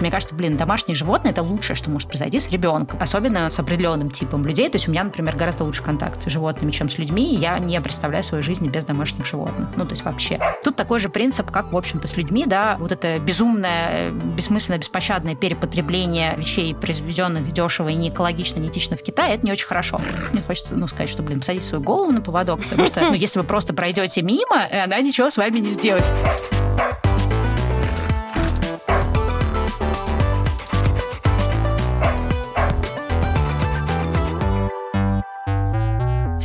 Мне кажется, блин, домашние животные – это лучшее, что может произойти с ребенком. Особенно с определенным типом людей. То есть у меня, например, гораздо лучше контакт с животными, чем с людьми. И я не представляю свою жизнь без домашних животных. Ну, то есть вообще. Тут такой же принцип, как, в общем-то, с людьми, да, вот это безумное, бессмысленное, беспощадное перепотребление вещей, произведенных дешево и не экологично, не этично в Китае, это не очень хорошо. Мне хочется, ну, сказать, что, блин, посадить свою голову на поводок, потому что, ну, если вы просто пройдете мимо, она ничего с вами не сделает.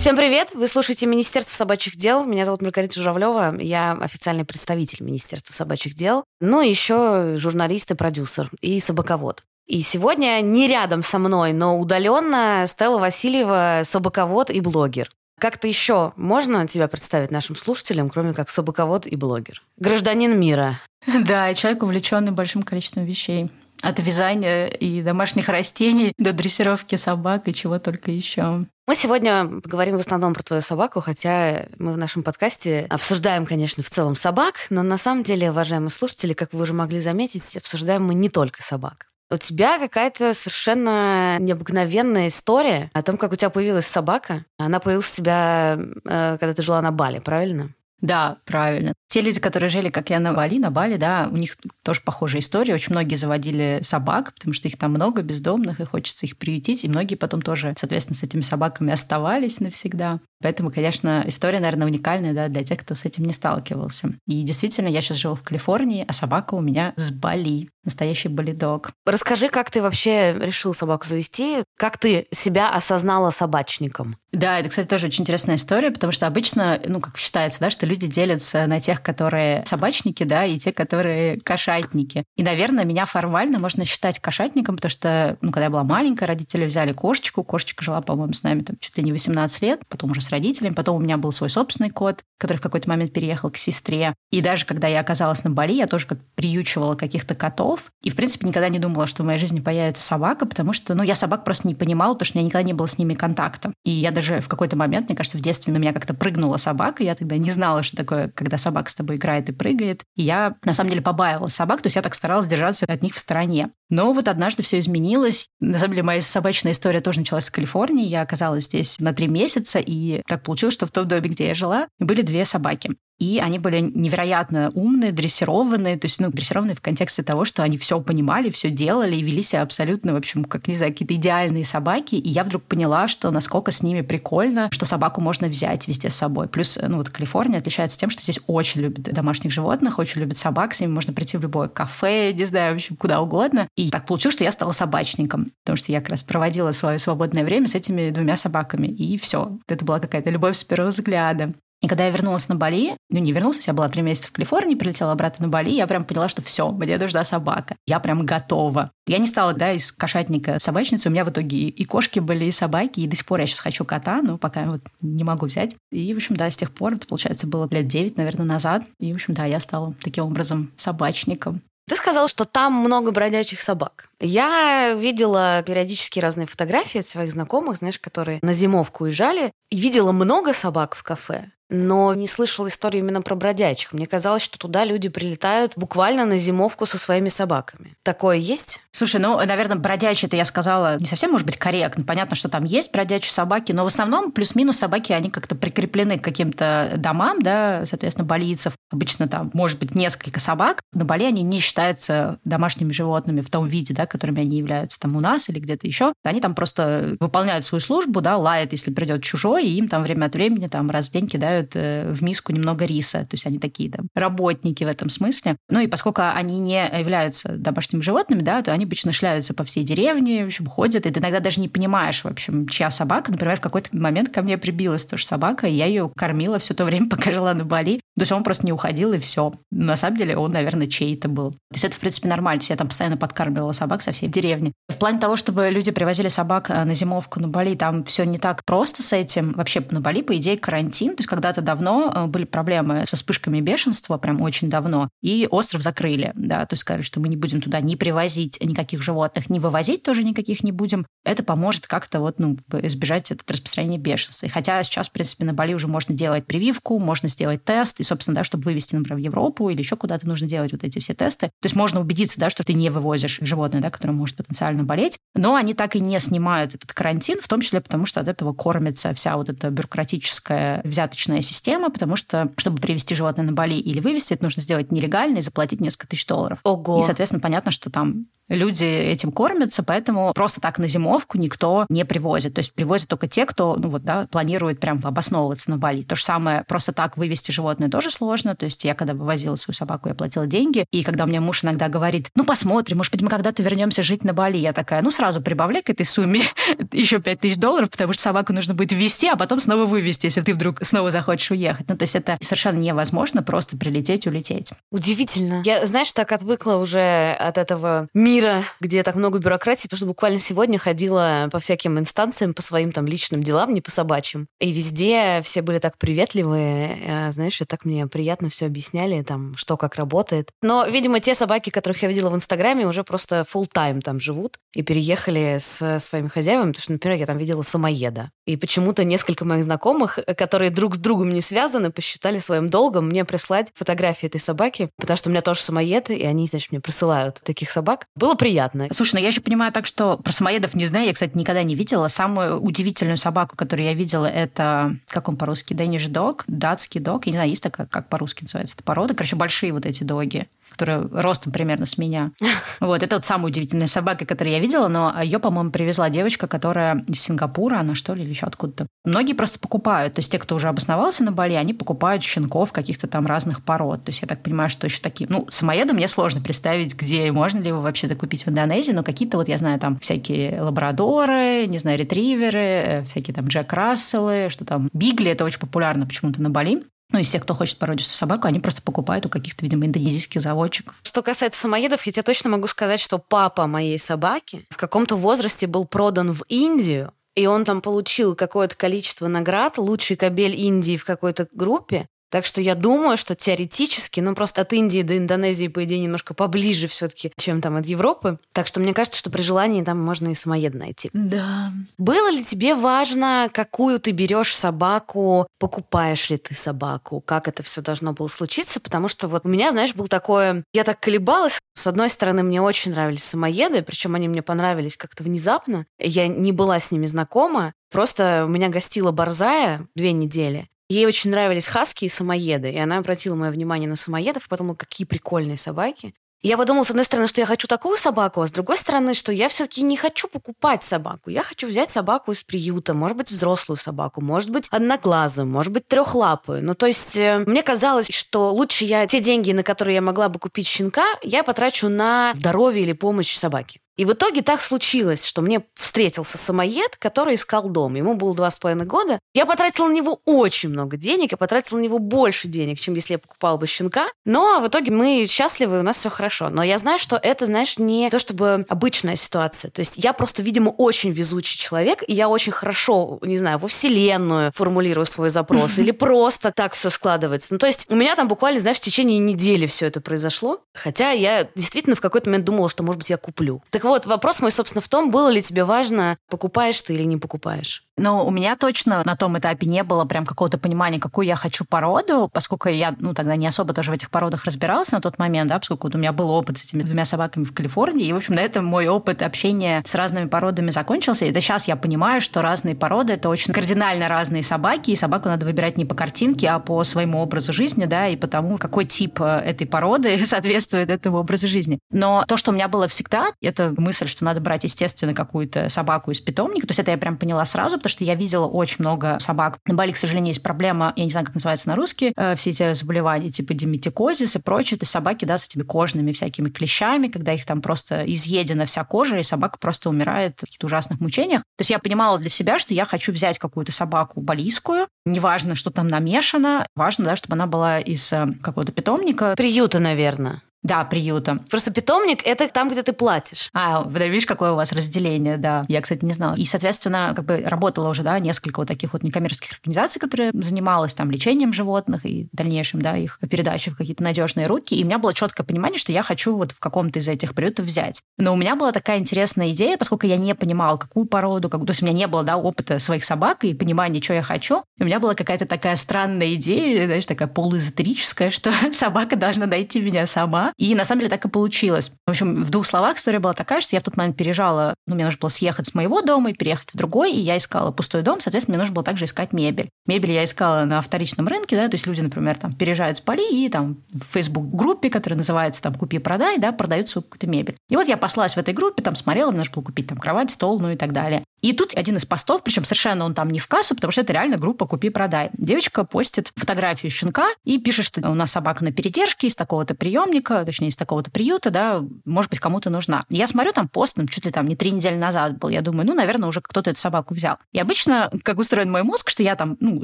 Всем привет! Вы слушаете Министерство собачьих дел. Меня зовут Маргарита Журавлева. Я официальный представитель Министерства собачьих дел. Ну, еще журналист и продюсер, и собаковод. И сегодня не рядом со мной, но удаленно Стелла Васильева, собаковод и блогер. Как-то еще можно тебя представить нашим слушателям, кроме как собаковод и блогер? Гражданин мира. Да, и человек, увлеченный большим количеством вещей. От вязания и домашних растений до дрессировки собак и чего только еще. Мы сегодня поговорим в основном про твою собаку, хотя мы в нашем подкасте обсуждаем, конечно, в целом собак, но на самом деле, уважаемые слушатели, как вы уже могли заметить, обсуждаем мы не только собак. У тебя какая-то совершенно необыкновенная история о том, как у тебя появилась собака. Она появилась у тебя, э, когда ты жила на Бали, правильно? Да, правильно. Те люди, которые жили, как я на Бали, на Бали, да, у них тоже похожая история. Очень многие заводили собак, потому что их там много, бездомных, и хочется их приютить. И многие потом тоже, соответственно, с этими собаками оставались навсегда. Поэтому, конечно, история, наверное, уникальная да, для тех, кто с этим не сталкивался. И действительно, я сейчас живу в Калифорнии, а собака у меня с Бали. Настоящий болидок. Расскажи, как ты вообще решил собаку завести? Как ты себя осознала собачником? Да, это, кстати, тоже очень интересная история, потому что обычно, ну, как считается, да, что люди делятся на тех, которые собачники, да, и те, которые кошатники. И, наверное, меня формально можно считать кошатником, потому что, ну, когда я была маленькая, родители взяли кошечку, кошечка жила, по-моему, с нами там чуть ли не 18 лет, потом уже с родителями, потом у меня был свой собственный кот, который в какой-то момент переехал к сестре. И даже когда я оказалась на Бали, я тоже как приючивала каких-то котов, и, в принципе, никогда не думала, что в моей жизни появится собака, потому что, ну, я собак просто не понимала, потому что у меня никогда не было с ними контакта. И я даже в какой-то момент, мне кажется, в детстве на меня как-то прыгнула собака, я тогда не знала, что такое, когда собака с тобой играет и прыгает. И я, на самом деле, побаивалась собак, то есть я так старалась держаться от них в стороне. Но вот однажды все изменилось. На самом деле, моя собачная история тоже началась с Калифорнии. Я оказалась здесь на три месяца, и так получилось, что в том доме, где я жила, были две собаки. И они были невероятно умные, дрессированные, то есть, ну, дрессированные в контексте того, что они все понимали, все делали и вели себя абсолютно, в общем, как, не знаю, какие-то идеальные собаки. И я вдруг поняла, что насколько с ними прикольно, что собаку можно взять везде с собой. Плюс, ну, вот Калифорния отличается тем, что здесь очень любят домашних животных, очень любят собак, с ними можно прийти в любое кафе, не знаю, в общем, куда угодно. И так получилось, что я стала собачником, потому что я как раз проводила свое свободное время с этими двумя собаками. И все. Это была какая-то любовь с первого взгляда. И когда я вернулась на Бали, ну не вернулась, я была три месяца в Калифорнии, прилетела обратно на Бали, я прям поняла, что все, мне нужна собака. Я прям готова. Я не стала, да, из кошатника собачницы. У меня в итоге и кошки были, и собаки, и до сих пор я сейчас хочу кота, но пока вот не могу взять. И, в общем, да, с тех пор, это, получается, было лет девять, наверное, назад. И, в общем, да, я стала таким образом собачником. Ты сказал, что там много бродячих собак. Я видела периодически разные фотографии своих знакомых, знаешь, которые на зимовку уезжали, и видела много собак в кафе но не слышала историю именно про бродячих. Мне казалось, что туда люди прилетают буквально на зимовку со своими собаками. Такое есть? Слушай, ну, наверное, бродячие, это я сказала, не совсем может быть корректно. Понятно, что там есть бродячие собаки, но в основном плюс-минус собаки, они как-то прикреплены к каким-то домам, да, соответственно, болицев. Обычно там может быть несколько собак. На Бали они не считаются домашними животными в том виде, да, которыми они являются там у нас или где-то еще. Они там просто выполняют свою службу, да, лают, если придет чужой, и им там время от времени там раз в день кидают э, в миску немного риса. То есть они такие там работники в этом смысле. Ну и поскольку они не являются домашними животными, да, то они обычно шляются по всей деревне, в общем, ходят, и ты иногда даже не понимаешь, в общем, чья собака. Например, в какой-то момент ко мне прибилась тоже собака, и я ее кормила все то время, пока жила на Бали. То есть он просто не уходил, и все. На самом деле он, наверное, чей-то был. То есть это, в принципе, нормально. То есть я там постоянно подкармливала собак со всей деревни. В плане того, чтобы люди привозили собак э, на зимовку на Бали, там все не так просто с этим. Вообще на Бали, по идее, карантин. То есть когда когда-то давно э, были проблемы со вспышками бешенства, прям очень давно, и остров закрыли, да, то есть сказали, что мы не будем туда не привозить никаких животных, не вывозить тоже никаких не будем. Это поможет как-то вот, ну, избежать этот распространения бешенства. И хотя сейчас, в принципе, на Бали уже можно делать прививку, можно сделать тест, и, собственно, да, чтобы вывести, например, в Европу или еще куда-то нужно делать вот эти все тесты. То есть можно убедиться, да, что ты не вывозишь животное, да, которое может потенциально болеть. Но они так и не снимают этот карантин, в том числе потому, что от этого кормится вся вот эта бюрократическая взяточная система, потому что, чтобы привести животное на Бали или вывести, это нужно сделать нелегально и заплатить несколько тысяч долларов. Ого. И, соответственно, понятно, что там люди этим кормятся, поэтому просто так на зимовку никто не привозит. То есть привозят только те, кто ну вот, да, планирует прям обосновываться на Бали. То же самое, просто так вывести животное тоже сложно. То есть я когда вывозила свою собаку, я платила деньги. И когда у меня муж иногда говорит, ну посмотрим, может быть, мы когда-то вернемся жить на Бали, я такая, ну сразу прибавляй к этой сумме еще 5 тысяч долларов, потому что собаку нужно будет ввести, а потом снова вывести, если ты вдруг снова захочешь уехать. Ну то есть это совершенно невозможно просто прилететь, улететь. Удивительно. Я, знаешь, так отвыкла уже от этого мира, где так много бюрократии, потому что буквально сегодня ходила по всяким инстанциям, по своим там личным делам, не по собачьим. И везде все были так приветливые, э, знаешь, и так мне приятно все объясняли, там, что как работает. Но, видимо, те собаки, которых я видела в Инстаграме, уже просто full тайм там живут и переехали с своими хозяевами, потому что, например, я там видела самоеда. И почему-то несколько моих знакомых, э, которые друг с другом не связаны, посчитали своим долгом мне прислать фотографии этой собаки, потому что у меня тоже самоед, и они, значит, мне присылают таких собак. Было приятно. Слушай, ну я еще понимаю так, что про самоедов не знаю. Я, кстати, никогда не видела. Самую удивительную собаку, которую я видела, это, как он по-русски, Дэниш дог, датский дог. Я не знаю, есть такая, как по-русски называется, это порода. Короче, большие вот эти доги которая ростом примерно с меня. Вот, это вот самая удивительная собака, которую я видела, но ее, по-моему, привезла девочка, которая из Сингапура, она что ли, или еще откуда-то. Многие просто покупают, то есть те, кто уже обосновался на Бали, они покупают щенков каких-то там разных пород. То есть я так понимаю, что еще такие... Ну, самоеды мне сложно представить, где можно ли его вообще докупить в Индонезии, но какие-то вот, я знаю, там всякие лабрадоры, не знаю, ретриверы, э, всякие там Джек Расселы, что там Бигли, это очень популярно почему-то на Бали ну, из тех, кто хочет породистую собаку, они просто покупают у каких-то, видимо, индонезийских заводчиков. Что касается самоедов, я тебе точно могу сказать, что папа моей собаки в каком-то возрасте был продан в Индию, и он там получил какое-то количество наград, лучший кабель Индии в какой-то группе, так что я думаю, что теоретически, ну просто от Индии до Индонезии, по идее, немножко поближе все-таки, чем там от Европы. Так что мне кажется, что при желании там можно и самоед найти. Да. Было ли тебе важно, какую ты берешь собаку, покупаешь ли ты собаку, как это все должно было случиться? Потому что вот у меня, знаешь, был такое... Я так колебалась. С одной стороны, мне очень нравились самоеды, причем они мне понравились как-то внезапно. Я не была с ними знакома. Просто у меня гостила Борзая две недели. Ей очень нравились хаски и самоеды, и она обратила мое внимание на самоедов, подумала, какие прикольные собаки. Я подумала, с одной стороны, что я хочу такую собаку, а с другой стороны, что я все-таки не хочу покупать собаку. Я хочу взять собаку из приюта, может быть, взрослую собаку, может быть, одноглазую, может быть, трехлапую. Ну, то есть, э, мне казалось, что лучше я те деньги, на которые я могла бы купить щенка, я потрачу на здоровье или помощь собаке. И в итоге так случилось, что мне встретился самоед, который искал дом. Ему было два с половиной года. Я потратила на него очень много денег, я потратила на него больше денег, чем если я покупала бы щенка. Но в итоге мы счастливы, у нас все хорошо. Но я знаю, что это, знаешь, не то чтобы обычная ситуация. То есть я просто, видимо, очень везучий человек, и я очень хорошо, не знаю, во вселенную формулирую свой запрос, или просто так все складывается. Ну, то есть у меня там буквально, знаешь, в течение недели все это произошло. Хотя я действительно в какой-то момент думала, что, может быть, я куплю. Так так вот, вопрос мой, собственно, в том, было ли тебе важно, покупаешь ты или не покупаешь? Но у меня точно на том этапе не было прям какого-то понимания, какую я хочу породу, поскольку я, ну, тогда не особо тоже в этих породах разбиралась на тот момент, да, поскольку вот у меня был опыт с этими двумя собаками в Калифорнии, и, в общем, на этом мой опыт общения с разными породами закончился, и до сейчас я понимаю, что разные породы — это очень кардинально разные собаки, и собаку надо выбирать не по картинке, а по своему образу жизни, да, и потому, какой тип э, этой породы соответствует этому образу жизни. Но то, что у меня было всегда, это мысль, что надо брать, естественно, какую-то собаку из питомника, то есть это я прям поняла сразу, потому что я видела очень много собак. На Бали, к сожалению, есть проблема, я не знаю, как называется на русский, э, все эти заболевания типа диметикозис и прочее. То есть собаки, да, с этими кожными всякими клещами, когда их там просто изъедена вся кожа, и собака просто умирает в каких-то ужасных мучениях. То есть я понимала для себя, что я хочу взять какую-то собаку балийскую, неважно, что там намешано, важно, да, чтобы она была из э, какого-то питомника. Приюта, наверное. Да, приюта. Просто питомник — это там, где ты платишь. А, видишь, какое у вас разделение, да. Я, кстати, не знала. И, соответственно, как бы работала уже, да, несколько вот таких вот некоммерческих организаций, которые занималась там лечением животных и дальнейшим, да, их передачей в какие-то надежные руки. И у меня было четкое понимание, что я хочу вот в каком-то из этих приютов взять. Но у меня была такая интересная идея, поскольку я не понимала, какую породу, как... то есть у меня не было, да, опыта своих собак и понимания, что я хочу. И у меня была какая-то такая странная идея, знаешь, такая полуэзотерическая, что собака должна найти меня сама. И на самом деле так и получилось. В общем, в двух словах история была такая, что я в тот момент переезжала, ну, мне нужно было съехать с моего дома и переехать в другой, и я искала пустой дом, соответственно, мне нужно было также искать мебель. Мебель я искала на вторичном рынке, да, то есть люди, например, там переезжают с Бали и там в Facebook-группе, которая называется там «Купи-продай», да, продают свою какую-то мебель. И вот я послалась в этой группе, там смотрела, мне нужно было купить там кровать, стол, ну и так далее. И тут один из постов, причем совершенно он там не в кассу, потому что это реально группа «Купи-продай». Девочка постит фотографию щенка и пишет, что у нас собака на передержке из такого-то приемника, точнее, из такого-то приюта, да, может быть, кому-то нужна. Я смотрю, там пост, ну, чуть ли там не три недели назад был. Я думаю, ну, наверное, уже кто-то эту собаку взял. И обычно, как устроен мой мозг, что я там, ну,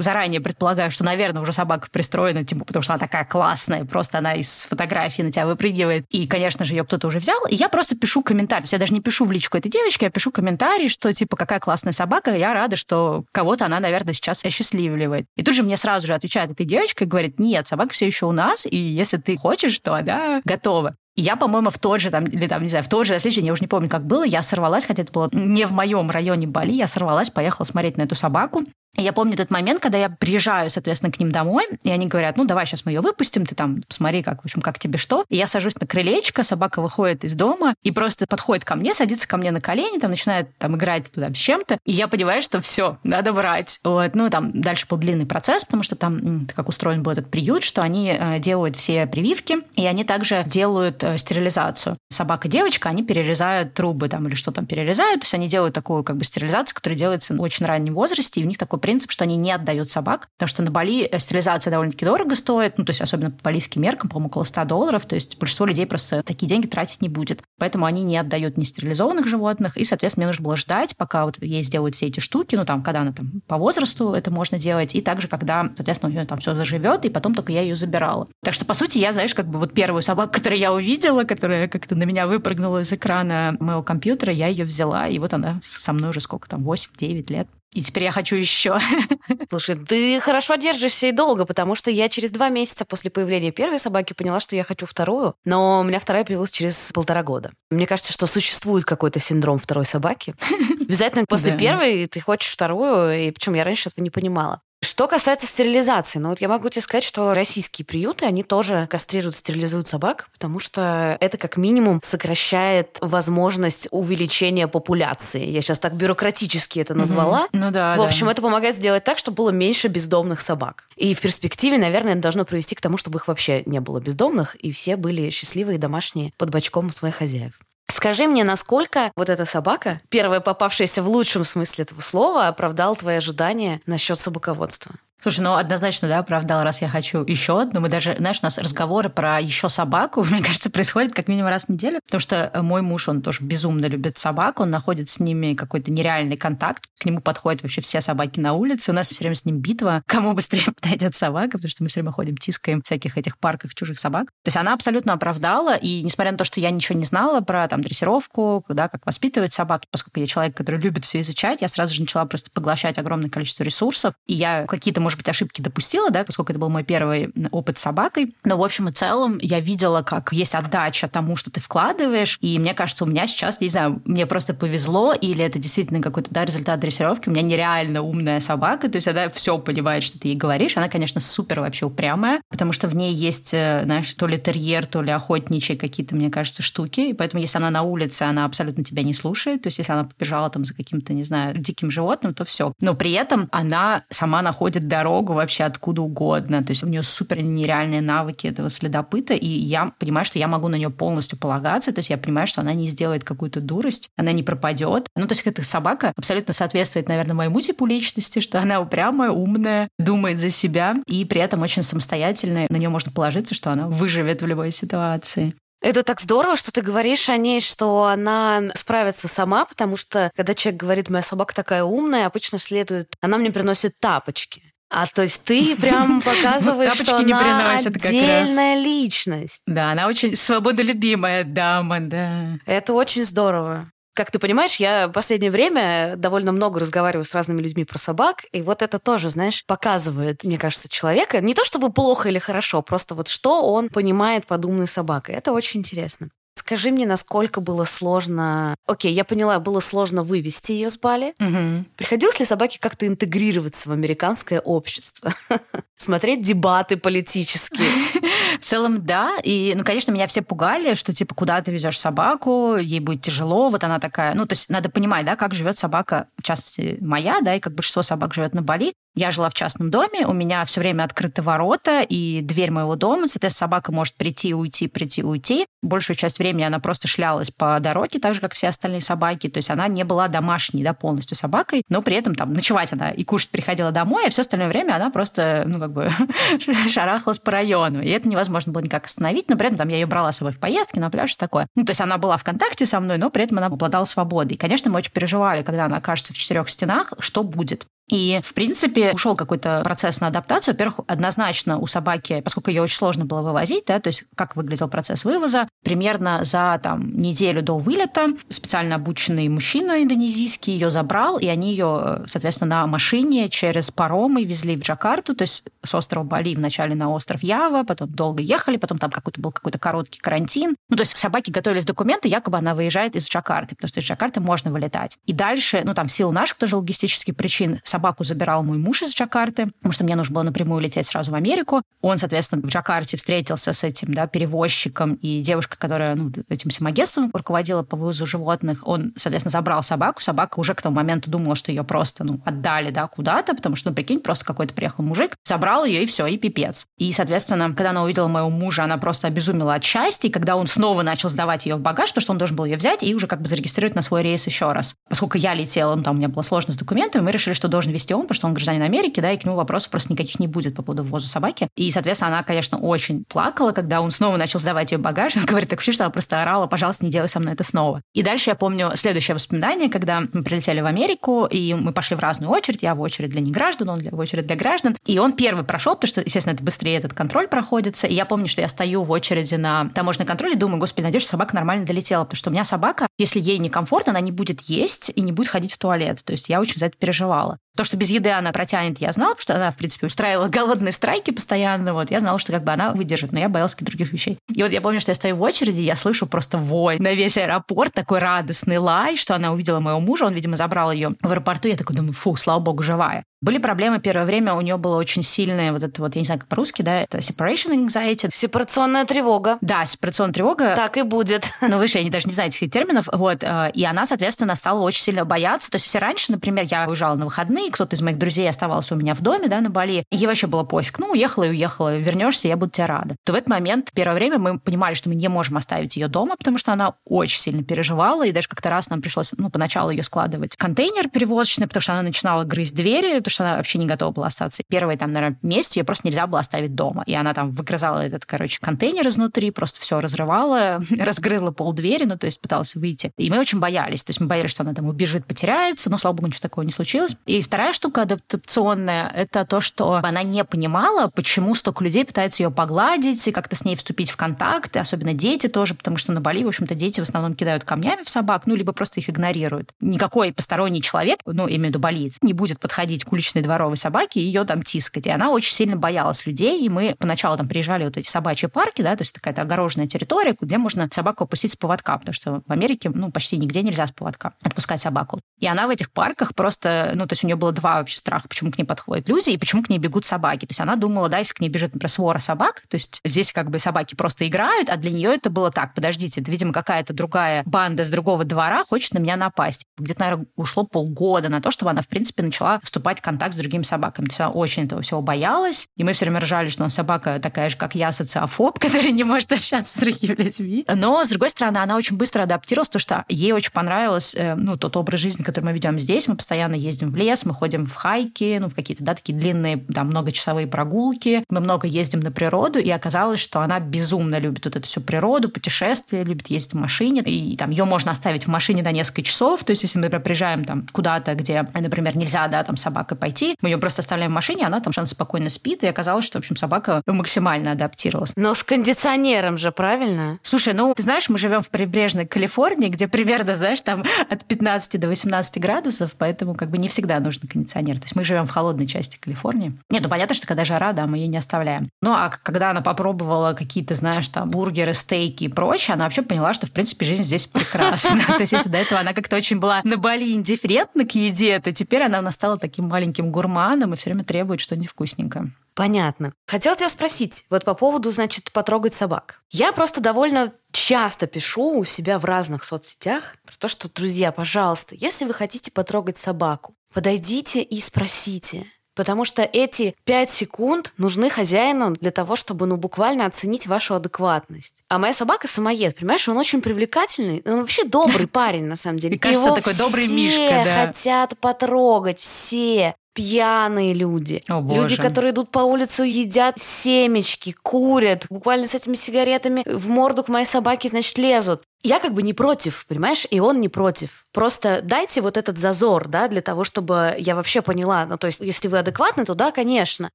заранее предполагаю, что, наверное, уже собака пристроена, типа, потому что она такая классная, просто она из фотографии на тебя выпрыгивает. И, конечно же, ее кто-то уже взял. И я просто пишу комментарий. То есть я даже не пишу в личку этой девочки, я пишу комментарий, что, типа, как какая классная собака, я рада, что кого-то она, наверное, сейчас осчастливливает. И тут же мне сразу же отвечает эта девочка и говорит, нет, собака все еще у нас, и если ты хочешь, то она готова. И я, по-моему, в тот же, там, или там, не знаю, в тот же следующий я уже не помню, как было, я сорвалась, хотя это было не в моем районе Бали, я сорвалась, поехала смотреть на эту собаку. Я помню этот момент, когда я приезжаю, соответственно, к ним домой, и они говорят, ну, давай сейчас мы ее выпустим, ты там посмотри, как, в общем, как тебе что. И я сажусь на крылечко, собака выходит из дома и просто подходит ко мне, садится ко мне на колени, там начинает там играть туда с чем-то, и я понимаю, что все, надо брать. Вот. Ну, там дальше был длинный процесс, потому что там, как устроен был этот приют, что они э, делают все прививки, и они также делают э, стерилизацию. Собака-девочка, они перерезают трубы там или что там перерезают, то есть они делают такую как бы стерилизацию, которая делается в очень раннем возрасте, и у них такой принцип, что они не отдают собак, потому что на Бали э, стерилизация довольно-таки дорого стоит, ну, то есть особенно по балийским меркам, по-моему, около 100 долларов, то есть большинство людей просто такие деньги тратить не будет. Поэтому они не отдают нестерилизованных животных, и, соответственно, мне нужно было ждать, пока вот ей сделают все эти штуки, ну, там, когда она там по возрасту это можно делать, и также, когда, соответственно, у нее там все заживет, и потом только я ее забирала. Так что, по сути, я, знаешь, как бы вот первую собаку, которую я увидела, которая как-то на меня выпрыгнула из экрана моего компьютера, я ее взяла, и вот она со мной уже сколько там, 8-9 лет. И теперь я хочу еще. Слушай, ты хорошо держишься и долго, потому что я через два месяца после появления первой собаки поняла, что я хочу вторую, но у меня вторая появилась через полтора года. Мне кажется, что существует какой-то синдром второй собаки. Обязательно после первой ты хочешь вторую, и причем я раньше этого не понимала. Что касается стерилизации, ну вот я могу тебе сказать, что российские приюты, они тоже кастрируют, стерилизуют собак, потому что это как минимум сокращает возможность увеличения популяции. Я сейчас так бюрократически это назвала. Mm-hmm. Ну да. В общем, да. это помогает сделать так, чтобы было меньше бездомных собак. И в перспективе, наверное, это должно привести к тому, чтобы их вообще не было бездомных, и все были счастливые домашние под бочком у своих хозяев. Скажи мне, насколько вот эта собака, первая попавшаяся в лучшем смысле этого слова, оправдала твои ожидания насчет собаководства? Слушай, ну однозначно, да, оправдал, раз я хочу еще одну. Мы даже, знаешь, у нас разговоры про еще собаку, мне кажется, происходят как минимум раз в неделю, потому что мой муж, он тоже безумно любит собак, он находит с ними какой-то нереальный контакт, к нему подходят вообще все собаки на улице, у нас все время с ним битва, кому быстрее подойдет собака, потому что мы все время ходим, тискаем всяких этих парках чужих собак. То есть она абсолютно оправдала, и несмотря на то, что я ничего не знала про там дрессировку, да, как воспитывать собак, поскольку я человек, который любит все изучать, я сразу же начала просто поглощать огромное количество ресурсов, и я какие-то, может быть, ошибки допустила, да, поскольку это был мой первый опыт с собакой. Но, в общем и целом, я видела, как есть отдача тому, что ты вкладываешь. И мне кажется, у меня сейчас, не знаю, мне просто повезло, или это действительно какой-то да, результат дрессировки. У меня нереально умная собака, то есть она все понимает, что ты ей говоришь. Она, конечно, супер вообще упрямая, потому что в ней есть, э, знаешь, то ли терьер, то ли охотничьи какие-то, мне кажется, штуки. И поэтому, если она на улице, она абсолютно тебя не слушает. То есть, если она побежала там за каким-то, не знаю, диким животным, то все. Но при этом она сама находит дорогу вообще откуда угодно. То есть у нее супер нереальные навыки этого следопыта, и я понимаю, что я могу на нее полностью полагаться. То есть я понимаю, что она не сделает какую-то дурость, она не пропадет. Ну, то есть эта собака абсолютно соответствует, наверное, моему типу личности, что она упрямая, умная, думает за себя и при этом очень самостоятельная. На нее можно положиться, что она выживет в любой ситуации. Это так здорово, что ты говоришь о ней, что она справится сама, потому что когда человек говорит, моя собака такая умная, обычно следует, она мне приносит тапочки. А то есть ты прям показываешь, что не она раз. отдельная личность. Да, она очень свободолюбимая дама, да. Это очень здорово. Как ты понимаешь, я в последнее время довольно много разговариваю с разными людьми про собак, и вот это тоже, знаешь, показывает, мне кажется, человека, не то чтобы плохо или хорошо, просто вот что он понимает под умной собакой. Это очень интересно. Скажи мне, насколько было сложно... Окей, я поняла, было сложно вывести ее с Бали. Мгм. Приходилось ли собаке как-то интегрироваться в американское общество? Смотреть дебаты политические. В целом, да. И, ну, конечно, меня все пугали, что, типа, куда ты везешь собаку, ей будет тяжело, вот она такая. Ну, то есть надо понимать, да, как живет собака, в частности, моя, да, и как большинство собак живет на Бали. Я жила в частном доме, у меня все время открыты ворота и дверь моего дома. Соответственно, собака может прийти, уйти, прийти, уйти. Большую часть времени она просто шлялась по дороге, так же, как все остальные собаки. То есть она не была домашней, да, полностью собакой, но при этом там ночевать она и кушать приходила домой, а все остальное время она просто, ну, как бы шарахалась по району. И это невозможно было никак остановить, но при этом там я ее брала с собой в поездки на пляж и такое. Ну, то есть она была в контакте со мной, но при этом она обладала свободой. И, конечно, мы очень переживали, когда она окажется в четырех стенах, что будет. И, в принципе, ушел какой-то процесс на адаптацию. Во-первых, однозначно у собаки, поскольку ее очень сложно было вывозить, да, то есть как выглядел процесс вывоза, примерно за там, неделю до вылета специально обученный мужчина индонезийский ее забрал, и они ее, соответственно, на машине через паромы везли в Джакарту, то есть с острова Бали вначале на остров Ява, потом долго ехали, потом там какой-то был какой-то короткий карантин. Ну, то есть собаки готовились документы, якобы она выезжает из Джакарты, потому что из Джакарты можно вылетать. И дальше, ну, там, в силу наших тоже логистических причин, собаку забирал мой муж из Джакарты, потому что мне нужно было напрямую лететь сразу в Америку. Он, соответственно, в Джакарте встретился с этим, да, перевозчиком и девушкой, которая, ну, этим всем агентством руководила по вывозу животных. Он, соответственно, забрал собаку. Собака уже к тому моменту думала, что ее просто, ну, отдали, да, куда-то, потому что, ну, прикинь, просто какой-то приехал мужик, забрал ее и все, и пипец. И, соответственно, когда она увидела моего мужа, она просто обезумела от счастья, и когда он снова начал сдавать ее в багаж, потому что он должен был ее взять и уже как бы зарегистрировать на свой рейс еще раз. Поскольку я летела, ну, там у меня было сложно с документами, мы решили, что должен вести он, потому что он гражданин Америки, да, и к нему вопросов просто никаких не будет по поводу ввоза собаки. И, соответственно, она, конечно, очень плакала, когда он снова начал сдавать ее багаж. Он говорит, так вообще, что она просто орала, пожалуйста, не делай со мной это снова. И дальше я помню следующее воспоминание, когда мы прилетели в Америку, и мы пошли в разную очередь. Я в очередь для неграждан, он в очередь для граждан. И он первый прошел, потому что, естественно, это быстрее этот контроль проходится. И я помню, что я стою в очереди на таможенный контроль и думаю, господи, надеюсь, собака нормально долетела, потому что у меня собака, если ей некомфортно, она не будет есть и не будет ходить в туалет. То есть я очень за это переживала. То, что без еды она протянет, я знала, потому что она, в принципе, устраивала голодные страйки постоянно. Вот. Я знала, что как бы она выдержит, но я боялась каких-то других вещей. И вот я помню, что я стою в очереди, я слышу просто вой на весь аэропорт, такой радостный лай, что она увидела моего мужа, он, видимо, забрал ее в аэропорту. Я такой думаю, фу, слава богу, живая. Были проблемы первое время, у нее было очень сильное вот это вот, я не знаю, как по-русски, да, это separation anxiety. Сепарационная тревога. Да, сепарационная тревога. Так и будет. Ну, выше, я не, даже не знаю этих терминов. Вот. э, И она, соответственно, стала очень сильно бояться. То есть, если раньше, например, я уезжала на выходные, кто-то из моих друзей оставался у меня в доме, да, на Бали, ей вообще было пофиг. Ну, уехала и уехала, вернешься, я буду тебе рада. То в этот момент, первое время, мы понимали, что мы не можем оставить ее дома, потому что она очень сильно переживала, и даже как-то раз нам пришлось, ну, поначалу ее складывать в контейнер перевозочный, потому что она начинала грызть двери, потому что она вообще не готова была остаться. Первые там, наверное, месяц ее просто нельзя было оставить дома. И она там выгрызала этот, короче, контейнер изнутри, просто все разрывала, разгрызла пол двери, ну, то есть пыталась выйти. И мы очень боялись. То есть мы боялись, что она там убежит, потеряется, но, слава богу, ничего такого не случилось. И вторая штука адаптационная — это то, что она не понимала, почему столько людей пытается ее погладить и как-то с ней вступить в контакт, и особенно дети тоже, потому что на Бали, в общем-то, дети в основном кидают камнями в собак, ну, либо просто их игнорируют. Никакой посторонний человек, ну, имею в виду болиец, не будет подходить к уличной дворовой собаке и ее там тискать. И она очень сильно боялась людей, и мы поначалу там приезжали вот эти собачьи парки, да, то есть такая огороженная территория, где можно собаку опустить с поводка, потому что в Америке, ну, почти нигде нельзя с поводка отпускать собаку. И она в этих парках просто, ну, то есть у нее было два вообще страха, почему к ней подходят люди и почему к ней бегут собаки. То есть она думала, да, если к ней бежит, например, свора собак, то есть здесь как бы собаки просто играют, а для нее это было так, подождите, это, видимо, какая-то другая банда с другого двора хочет на меня напасть. Где-то, наверное, ушло полгода на то, чтобы она, в принципе, начала вступать в контакт с другими собаками. То есть она очень этого всего боялась. И мы все время ржали, что она собака такая же, как я, социофоб, который не может общаться с другими людьми. Но, с другой стороны, она очень быстро адаптировалась, потому что ей очень понравилось э, ну, тот образ жизни, который мы ведем здесь. Мы постоянно ездим в лес, мы ходим в хайки, ну, в какие-то, да, такие длинные, там, многочасовые прогулки. Мы много ездим на природу, и оказалось, что она безумно любит вот эту всю природу, путешествия, любит ездить в машине. И там ее можно оставить в машине на несколько часов. То есть, если мы, например, приезжаем там куда-то, где, например, нельзя, да, там, собакой пойти. Мы ее просто оставляем в машине, она там шанс спокойно спит, и оказалось, что, в общем, собака максимально адаптировалась. Но с кондиционером же, правильно? Слушай, ну, ты знаешь, мы живем в прибрежной Калифорнии, где примерно, знаешь, там от 15 до 18 градусов, поэтому как бы не всегда нужен кондиционер. То есть мы живем в холодной части Калифорнии. Нет, ну понятно, что когда жара, да, мы ее не оставляем. Ну, а когда она попробовала какие-то, знаешь, там, бургеры, стейки и прочее, она вообще поняла, что, в принципе, жизнь здесь прекрасна. То есть если до этого она как-то очень была на Бали индифферентна к еде, то теперь она у нас стала таким маленьким гурманом и все время требует что-нибудь вкусненькое. Понятно. Хотела тебя спросить, вот по поводу, значит, потрогать собак. Я просто довольно часто пишу у себя в разных соцсетях про то, что, друзья, пожалуйста, если вы хотите потрогать собаку, подойдите и спросите, Потому что эти пять секунд нужны хозяину для того, чтобы, ну, буквально оценить вашу адекватность. А моя собака самоед, понимаешь, он очень привлекательный, он вообще добрый парень, на самом деле. И кажется, Его такой добрый мишка, да. хотят потрогать, все пьяные люди. О, люди, которые идут по улице, едят семечки, курят, буквально с этими сигаретами в морду к моей собаке, значит, лезут. Я как бы не против, понимаешь, и он не против. Просто дайте вот этот зазор, да, для того, чтобы я вообще поняла. Ну, то есть, если вы адекватны, то да, конечно.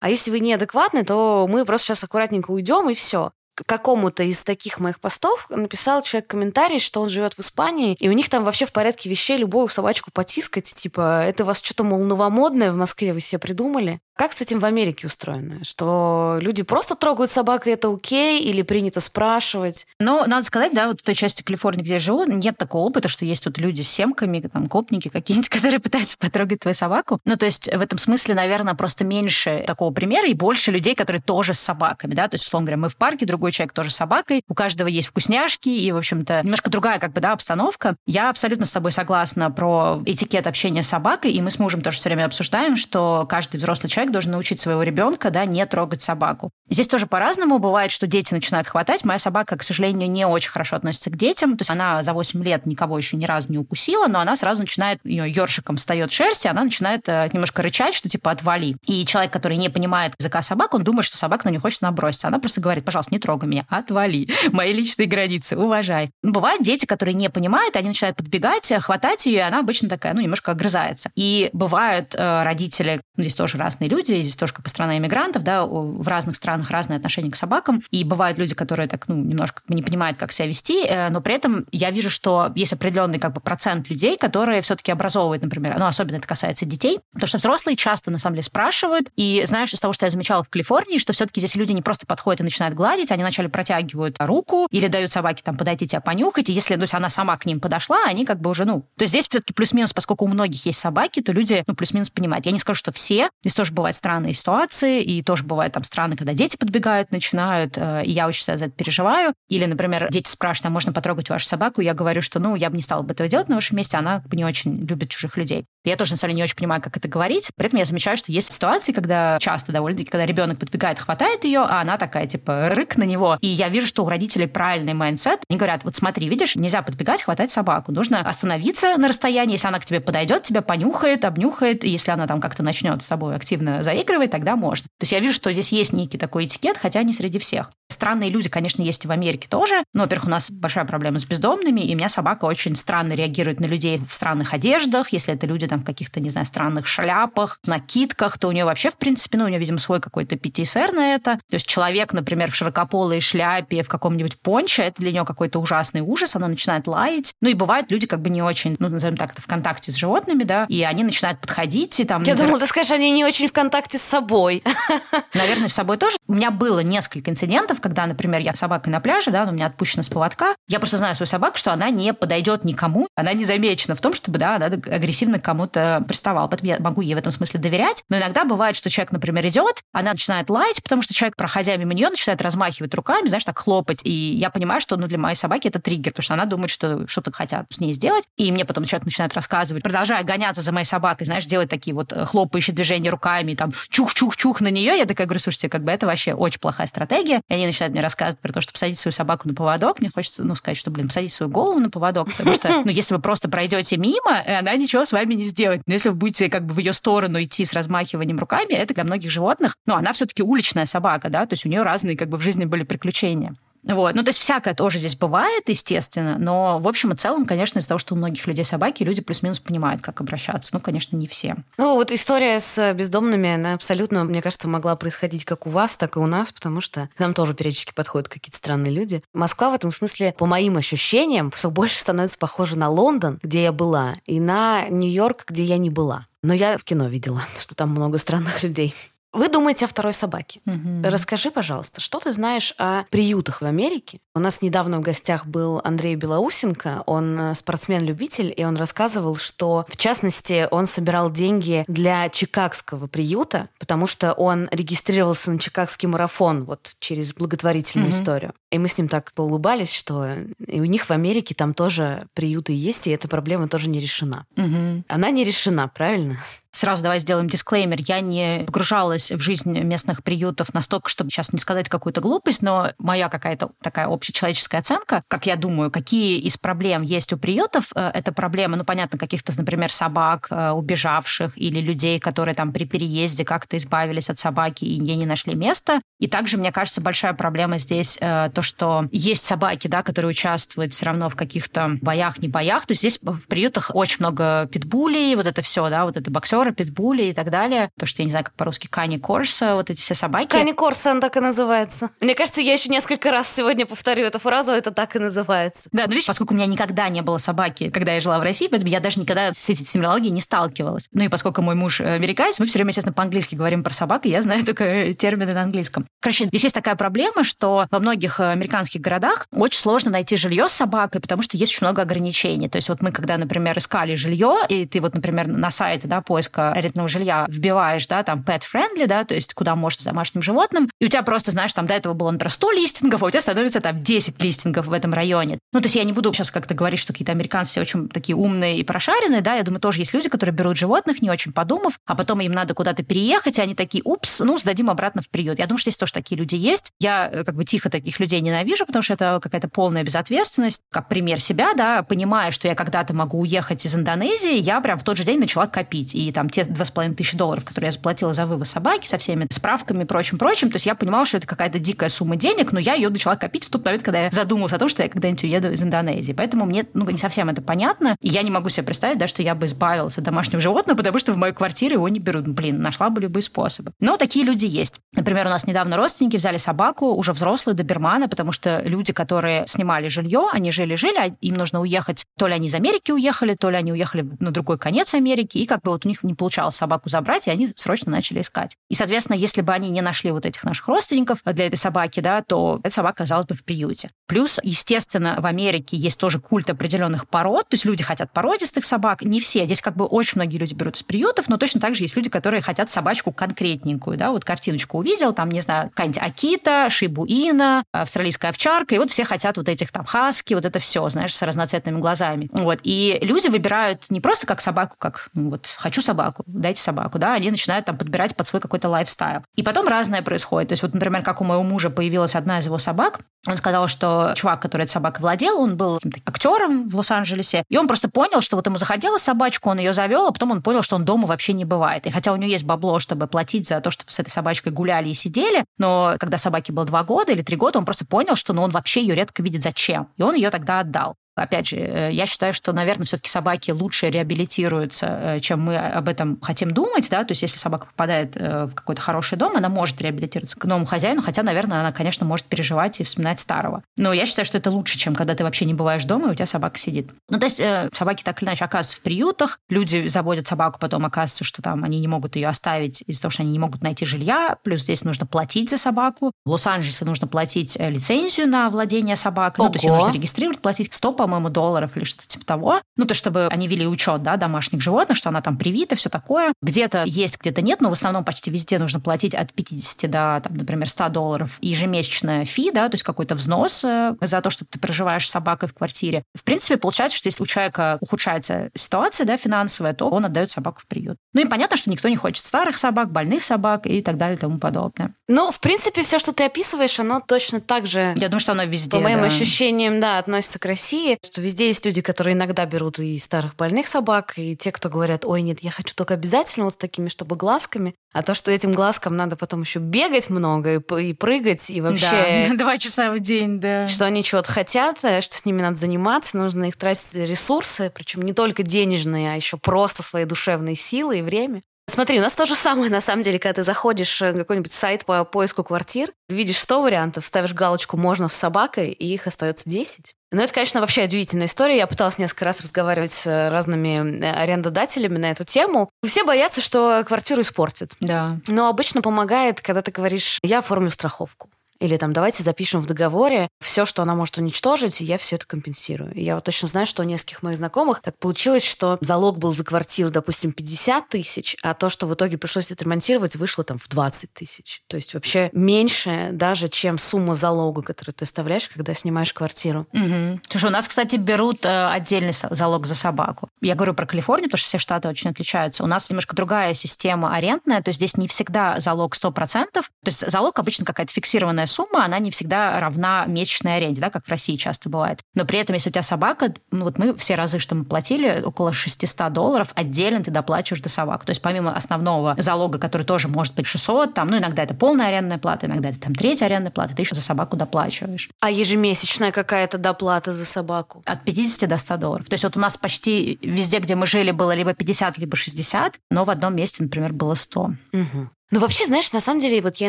А если вы неадекватны, то мы просто сейчас аккуратненько уйдем и все какому-то из таких моих постов написал человек комментарий, что он живет в Испании, и у них там вообще в порядке вещей любую собачку потискать, типа, это у вас что-то, мол, новомодное в Москве вы себе придумали. Как с этим в Америке устроено? Что люди просто трогают собак, и это окей, или принято спрашивать? Ну, надо сказать, да, вот в той части Калифорнии, где я живу, нет такого опыта, что есть тут люди с семками, там, копники какие-нибудь, которые пытаются потрогать твою собаку. Ну, то есть в этом смысле, наверное, просто меньше такого примера и больше людей, которые тоже с собаками, да, то есть, условно говоря, мы в парке, другой человек тоже с собакой, у каждого есть вкусняшки, и, в общем-то, немножко другая, как бы, да, обстановка. Я абсолютно с тобой согласна про этикет общения с собакой, и мы с мужем тоже все время обсуждаем, что каждый взрослый человек человек должен научить своего ребенка, да, не трогать собаку. Здесь тоже по-разному. Бывает, что дети начинают хватать. Моя собака, к сожалению, не очень хорошо относится к детям. То есть она за 8 лет никого еще ни разу не укусила, но она сразу начинает, ее ёршиком встает шерсть, и она начинает э, немножко рычать, что типа отвали. И человек, который не понимает языка собак, он думает, что собака на нее хочет наброситься. Она просто говорит, пожалуйста, не трогай меня, отвали. Мои личные границы, уважай. Бывают дети, которые не понимают, они начинают подбегать, хватать ее, и она обычно такая, ну, немножко огрызается. И бывают э, родители, ну, здесь тоже разные люди, здесь тоже как бы страна иммигрантов, да, в разных странах разное отношение к собакам, и бывают люди, которые так, ну, немножко не понимают, как себя вести, э, но при этом я вижу, что есть определенный как бы процент людей, которые все-таки образовывают, например, ну, особенно это касается детей, потому что взрослые часто, на самом деле, спрашивают, и знаешь, из того, что я замечала в Калифорнии, что все-таки здесь люди не просто подходят и начинают гладить, они вначале протягивают руку или дают собаке там подойти тебя понюхать, и если, ну, есть она сама к ним подошла, они как бы уже, ну, то есть здесь все-таки плюс-минус, поскольку у многих есть собаки, то люди, ну, плюс-минус понимают. Я не скажу, что все, здесь тоже бывают странные ситуации, и тоже бывают там страны, когда дети подбегают, начинают, э, и я очень за это переживаю. Или, например, дети спрашивают, а можно потрогать вашу собаку? Я говорю, что, ну, я бы не стала бы этого делать на вашем месте, она не очень любит чужих людей. Я тоже, на самом деле, не очень понимаю, как это говорить. При этом я замечаю, что есть ситуации, когда часто довольно-таки, когда ребенок подбегает, хватает ее, а она такая, типа, рык на него. И я вижу, что у родителей правильный mindset. Они говорят, вот смотри, видишь, нельзя подбегать, хватать собаку. Нужно остановиться на расстоянии. Если она к тебе подойдет, тебя понюхает, обнюхает. И если она там как-то начнет с тобой активно заигрывать, тогда можно. То есть я вижу, что здесь есть некий такой этикет, хотя не среди всех. Странные люди, конечно, есть и в Америке тоже. Но, во-первых, у нас большая проблема с бездомными, и у меня собака очень странно реагирует на людей в странных одеждах. Если это люди там в каких-то, не знаю, странных шляпах, накидках, то у нее вообще, в принципе, ну, у нее, видимо, свой какой-то ПТСР на это. То есть человек, например, в широкополой шляпе, в каком-нибудь понче, это для нее какой-то ужасный ужас, она начинает лаять. Ну, и бывают люди как бы не очень, ну, назовем так, в контакте с животными, да, и они начинают подходить, и там... Я например... думала, ты скажешь, они не очень в контакте с собой. Наверное, с собой тоже. У меня было несколько инцидентов, когда, например, я с собакой на пляже, да, она у меня отпущена с поводка. Я просто знаю свою собаку, что она не подойдет никому, она не замечена в том, чтобы, да, она агрессивно к кому-то приставала. Поэтому я могу ей в этом смысле доверять. Но иногда бывает, что человек, например, идет, она начинает лаять, потому что человек, проходя мимо нее, начинает размахивать руками, знаешь, так хлопать. И я понимаю, что ну, для моей собаки это триггер, потому что она думает, что что-то хотят с ней сделать. И мне потом человек начинает рассказывать, продолжая гоняться за моей собакой, знаешь, делать такие вот э, хлопающие движения руками, там чух-чух-чух на нее. Я такая говорю, слушайте, как бы это вообще очень плохая стратегия. И они начинают мне рассказывать про то, что посадить свою собаку на поводок. Мне хочется, ну, сказать, что, блин, посадить свою голову на поводок, потому что, ну, если вы просто пройдете мимо, она ничего с вами не сделает. Но если вы будете как бы в ее сторону идти с размахиванием руками, это для многих животных, ну, она все-таки уличная собака, да, то есть у нее разные как бы в жизни были приключения. Вот. Ну, то есть всякое тоже здесь бывает, естественно, но в общем и целом, конечно, из-за того, что у многих людей собаки, люди плюс-минус понимают, как обращаться. Ну, конечно, не все. Ну, вот история с бездомными, она абсолютно, мне кажется, могла происходить как у вас, так и у нас, потому что к нам тоже периодически подходят какие-то странные люди. Москва в этом смысле, по моим ощущениям, все больше становится похожа на Лондон, где я была, и на Нью-Йорк, где я не была. Но я в кино видела, что там много странных людей. Вы думаете о второй собаке. Угу. Расскажи, пожалуйста, что ты знаешь о приютах в Америке? У нас недавно в гостях был Андрей Белоусенко, он э, спортсмен-любитель, и он рассказывал, что, в частности, он собирал деньги для чикагского приюта, потому что он регистрировался на чикагский марафон вот через благотворительную угу. историю. И мы с ним так поулыбались, что и у них в Америке там тоже приюты есть, и эта проблема тоже не решена. Угу. Она не решена, правильно? Сразу давай сделаем дисклеймер. Я не погружалась в жизнь местных приютов настолько, чтобы сейчас не сказать какую-то глупость, но моя какая-то такая общечеловеческая оценка, как я думаю, какие из проблем есть у приютов, э, это проблемы, ну, понятно, каких-то, например, собак, э, убежавших, или людей, которые там при переезде как-то избавились от собаки и ей не нашли места. И также, мне кажется, большая проблема здесь э, то, что есть собаки, да, которые участвуют все равно в каких-то боях, не боях. То есть здесь в приютах очень много питбулей, вот это все, да, вот это боксеры, боксеры, питбули и так далее. То, что я не знаю, как по-русски, Кани Корса, вот эти все собаки. Кани Корса, он так и называется. Мне кажется, я еще несколько раз сегодня повторю эту фразу, это так и называется. Да, ну видишь, поскольку у меня никогда не было собаки, когда я жила в России, поэтому я даже никогда с этой терминологией не сталкивалась. Ну и поскольку мой муж американец, мы все время, естественно, по-английски говорим про собак, и я знаю только термины на английском. Короче, здесь есть такая проблема, что во многих американских городах очень сложно найти жилье с собакой, потому что есть очень много ограничений. То есть вот мы, когда, например, искали жилье, и ты вот, например, на сайте, да, поиск поиска арендного жилья вбиваешь, да, там pet-friendly, да, то есть куда можно с домашним животным, и у тебя просто, знаешь, там до этого было, например, 100 листингов, а у тебя становится там 10 листингов в этом районе. Ну, то есть я не буду сейчас как-то говорить, что какие-то американцы все очень такие умные и прошаренные, да, я думаю, тоже есть люди, которые берут животных, не очень подумав, а потом им надо куда-то переехать, и они такие, упс, ну, сдадим обратно в приют. Я думаю, что здесь тоже такие люди есть. Я э, как бы тихо таких людей ненавижу, потому что это какая-то полная безответственность. Как пример себя, да, понимая, что я когда-то могу уехать из Индонезии, я прям в тот же день начала копить. И там те два с половиной тысячи долларов, которые я заплатила за вывоз собаки со всеми справками и прочим-прочим, то есть я понимала, что это какая-то дикая сумма денег, но я ее начала копить в тот момент, когда я задумалась о том, что я когда-нибудь уеду из Индонезии. Поэтому мне ну, не совсем это понятно. И я не могу себе представить, да, что я бы избавилась от домашнего животного, потому что в мою квартиру его не берут. Блин, нашла бы любые способы. Но такие люди есть. Например, у нас недавно родственники взяли собаку, уже взрослую, добермана, потому что люди, которые снимали жилье, они жили-жили, а им нужно уехать. То ли они из Америки уехали, то ли они уехали на другой конец Америки, и как бы вот у них не получалось собаку забрать, и они срочно начали искать. И, соответственно, если бы они не нашли вот этих наших родственников для этой собаки, да, то эта собака оказалась бы в приюте. Плюс, естественно, в Америке есть тоже культ определенных пород, то есть люди хотят породистых собак, не все. Здесь как бы очень многие люди берут из приютов, но точно так же есть люди, которые хотят собачку конкретненькую, да, вот картиночку увидел, там, не знаю, какая-нибудь Акита, Шибуина, австралийская овчарка, и вот все хотят вот этих там хаски, вот это все, знаешь, с разноцветными глазами. Вот. И люди выбирают не просто как собаку, как ну, вот хочу собаку, дайте собаку, да, они начинают там подбирать под свой какой-то лайфстайл. И потом разное происходит. То есть вот, например, как у моего мужа появилась одна из его собак, он сказал, что чувак, который этой собакой владел, он был актером в Лос-Анджелесе, и он просто понял, что вот ему захотелось собачку, он ее завел, а потом он понял, что он дома вообще не бывает. И хотя у него есть бабло, чтобы платить за то, чтобы с этой собачкой гуляли и сидели, но когда собаке было два года или три года, он просто понял, что ну, он вообще ее редко видит зачем. И он ее тогда отдал. Опять же, э, я считаю, что, наверное, все-таки собаки лучше реабилитируются, э, чем мы об этом хотим думать. Да? То есть, если собака попадает э, в какой-то хороший дом, она может реабилитироваться к новому хозяину, хотя, наверное, она, конечно, может переживать и вспоминать старого. Но я считаю, что это лучше, чем когда ты вообще не бываешь дома, и у тебя собака сидит. Ну, то есть, собаки так или иначе оказываются в приютах, люди заводят собаку, потом оказывается, что там они не могут ее оставить из-за того, что они не могут найти жилья, плюс здесь нужно платить за собаку. В Лос-Анджелесе нужно платить лицензию на владение собакой, ну, то есть ее нужно регистрировать, платить 100, по-моему, долларов или что-то типа того. Ну, то, чтобы они вели учет, да, домашних животных, что она там привита, все такое. Где-то есть, где-то нет, но в основном почти везде нужно платить от 50 до, там, например, 100 долларов ежемесячная фи, да, то есть какой-то взнос э, за то, что ты проживаешь с собакой в квартире. В принципе, получается, что если у человека ухудшается ситуация, да, финансовая, то он отдает собаку в приют. Ну и понятно, что никто не хочет старых собак, больных собак и так далее и тому подобное. Ну, в принципе, все, что ты описываешь, оно точно так же... Я думаю, что оно везде, По моим да. ощущениям, да, относится к России. Что везде есть люди, которые иногда берут и старых больных собак, и те, кто говорят, ой, нет, я хочу только обязательно вот с такими, чтобы глазками. А то, что этим глазкам надо потом еще бегать много и, и прыгать, и вообще... Да, два часа в день, да. Что они чего-то хотят, э, что с ними надо заниматься, нужно их тратить ресурсы, причем не только денежные, а еще просто свои душевные силы и время. Смотри, у нас то же самое, на самом деле, когда ты заходишь на какой-нибудь сайт по поиску квартир, видишь 100 вариантов, ставишь галочку «можно с собакой», и их остается 10. Но это, конечно, вообще удивительная история. Я пыталась несколько раз разговаривать с разными э, арендодателями на эту тему. Все боятся, что квартиру испортят. Да. Но обычно помогает, когда ты говоришь «я оформлю страховку». Или там давайте запишем в договоре все, что она может уничтожить, и я все это компенсирую. И я вот точно знаю, что у нескольких моих знакомых так получилось, что залог был за квартиру, допустим, 50 тысяч, а то, что в итоге пришлось отремонтировать, вышло там в 20 тысяч. То есть вообще меньше даже, чем сумма залога, которую ты оставляешь, когда снимаешь квартиру. Угу. Слушай, у нас, кстати, берут э, отдельный залог за собаку. Я говорю про Калифорнию, потому что все штаты очень отличаются. У нас немножко другая система арендная, то есть здесь не всегда залог 100%. То есть залог обычно какая-то фиксированная сумма, она не всегда равна месячной аренде, да, как в России часто бывает. Но при этом, если у тебя собака, ну вот мы все разы, что мы платили, около 600 долларов, отдельно ты доплачиваешь до собак. То есть помимо основного залога, который тоже может быть 600, там, ну иногда это полная арендная плата, иногда это там третья арендная плата, ты еще за собаку доплачиваешь. А ежемесячная какая-то доплата за собаку? От 50 до 100 долларов. То есть вот у нас почти везде, где мы жили, было либо 50, либо 60, но в одном месте, например, было 100. Угу. Ну, вообще, знаешь, на самом деле, вот я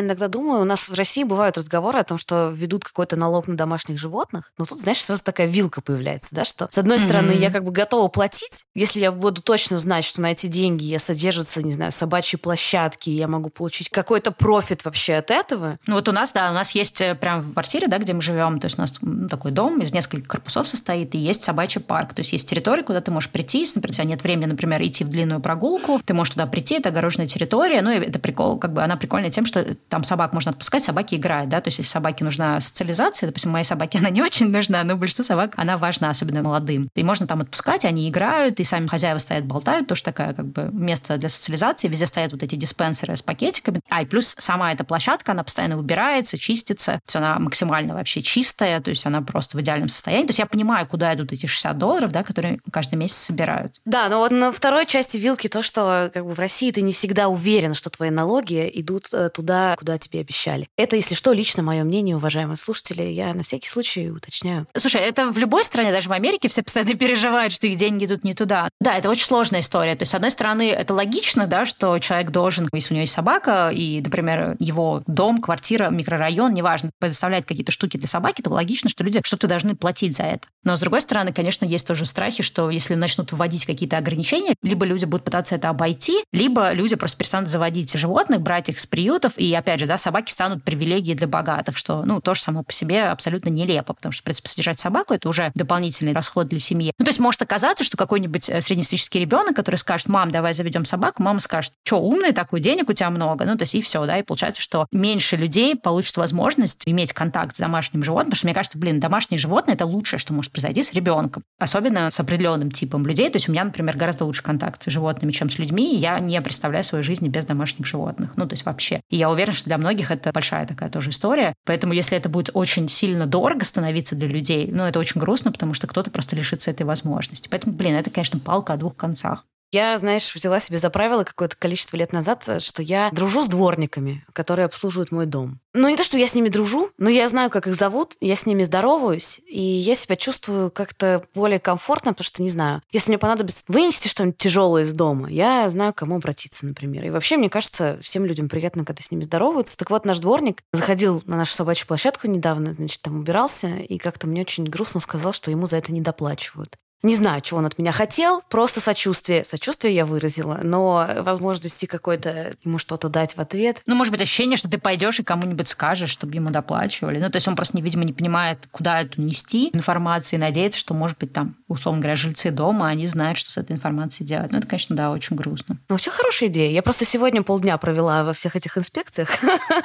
иногда думаю, у нас в России бывают разговоры о том, что ведут какой-то налог на домашних животных, но тут, знаешь, сразу такая вилка появляется, да, что с одной mm-hmm. стороны я как бы готова платить, если я буду точно знать, что на эти деньги я содержатся, не знаю, собачьи площадки, и я могу получить какой-то профит вообще от этого. Ну, вот у нас, да, у нас есть э, прям в квартире, да, где мы живем, то есть у нас такой дом из нескольких корпусов состоит, и есть собачий парк, то есть есть территория, куда ты можешь прийти, если, например, у тебя нет времени, например, идти в длинную прогулку, ты можешь туда прийти, это огороженная территория, ну, и это прикол, как бы она прикольная тем, что там собак можно отпускать, собаки играют, да, то есть если собаке нужна социализация, допустим, моей собаке она не очень нужна, но большинству собак она важна, особенно молодым. И можно там отпускать, они играют, и сами хозяева стоят, болтают, тоже такая как бы место для социализации, везде стоят вот эти диспенсеры с пакетиками. А и плюс сама эта площадка, она постоянно убирается, чистится, то есть она максимально вообще чистая, то есть она просто в идеальном состоянии. То есть я понимаю, куда идут эти 60 долларов, да, которые каждый месяц собирают. Да, но вот на второй части вилки то, что как бы в России ты не всегда уверен, что твои налоги идут э, туда, куда тебе обещали. Это, если что, лично мое мнение, уважаемые слушатели. Я на всякий случай уточняю. Слушай, это в любой стране, даже в Америке, все постоянно переживают, что их деньги идут не туда. Да, это очень сложная история. То есть, с одной стороны, это логично, да, что человек должен, если у него есть собака, и, например, его дом, квартира, микрорайон, неважно, предоставляет какие-то штуки для собаки, то логично, что люди что-то должны платить за это. Но, с другой стороны, конечно, есть тоже страхи, что если начнут вводить какие-то ограничения, либо люди будут пытаться это обойти, либо люди просто перестанут заводить животных, брать их с приютов, и, опять же, да, собаки станут привилегией для богатых, что, ну, тоже само по себе абсолютно нелепо, потому что, в принципе, содержать собаку – это уже дополнительный расход для семьи. Ну, то есть может оказаться, что какой-нибудь э, среднестатистический ребенок, который скажет, мам, давай заведем собаку, мама скажет, что умный такой, денег у тебя много, ну, то есть и все, да, и получается, что меньше людей получат возможность иметь контакт с домашним животным, потому что, мне кажется, блин, домашнее животное – это лучшее, что может произойти с ребенком, особенно с определенным типом людей, то есть у меня, например, гораздо лучше контакт с животными, чем с людьми, и я не представляю свою жизнь без домашних животных, ну, то есть вообще. И я уверена, что для многих это большая такая тоже история. Поэтому если это будет очень сильно дорого становиться для людей, ну, это очень грустно, потому что кто-то просто лишится этой возможности. Поэтому, блин, это, конечно, палка о двух концах. Я, знаешь, взяла себе за правило какое-то количество лет назад, что я дружу с дворниками, которые обслуживают мой дом. Ну, не то, что я с ними дружу, но я знаю, как их зовут, я с ними здороваюсь, и я себя чувствую как-то более комфортно, потому что, не знаю, если мне понадобится вынести что-нибудь тяжелое из дома, я знаю, к кому обратиться, например. И вообще, мне кажется, всем людям приятно, когда с ними здороваются. Так вот, наш дворник заходил на нашу собачью площадку недавно, значит, там убирался, и как-то мне очень грустно сказал, что ему за это не доплачивают. Не знаю, чего он от меня хотел, просто сочувствие. Сочувствие я выразила, но возможности какой-то ему что-то дать в ответ. Ну, может быть, ощущение, что ты пойдешь и кому-нибудь скажешь, чтобы ему доплачивали. Ну, то есть он просто, видимо, не понимает, куда эту нести информацию, и надеется, что, может быть, там, условно говоря, жильцы дома, они знают, что с этой информацией делать. Ну, это, конечно, да, очень грустно. Ну, все хорошая идея. Я просто сегодня полдня провела во всех этих инспекциях.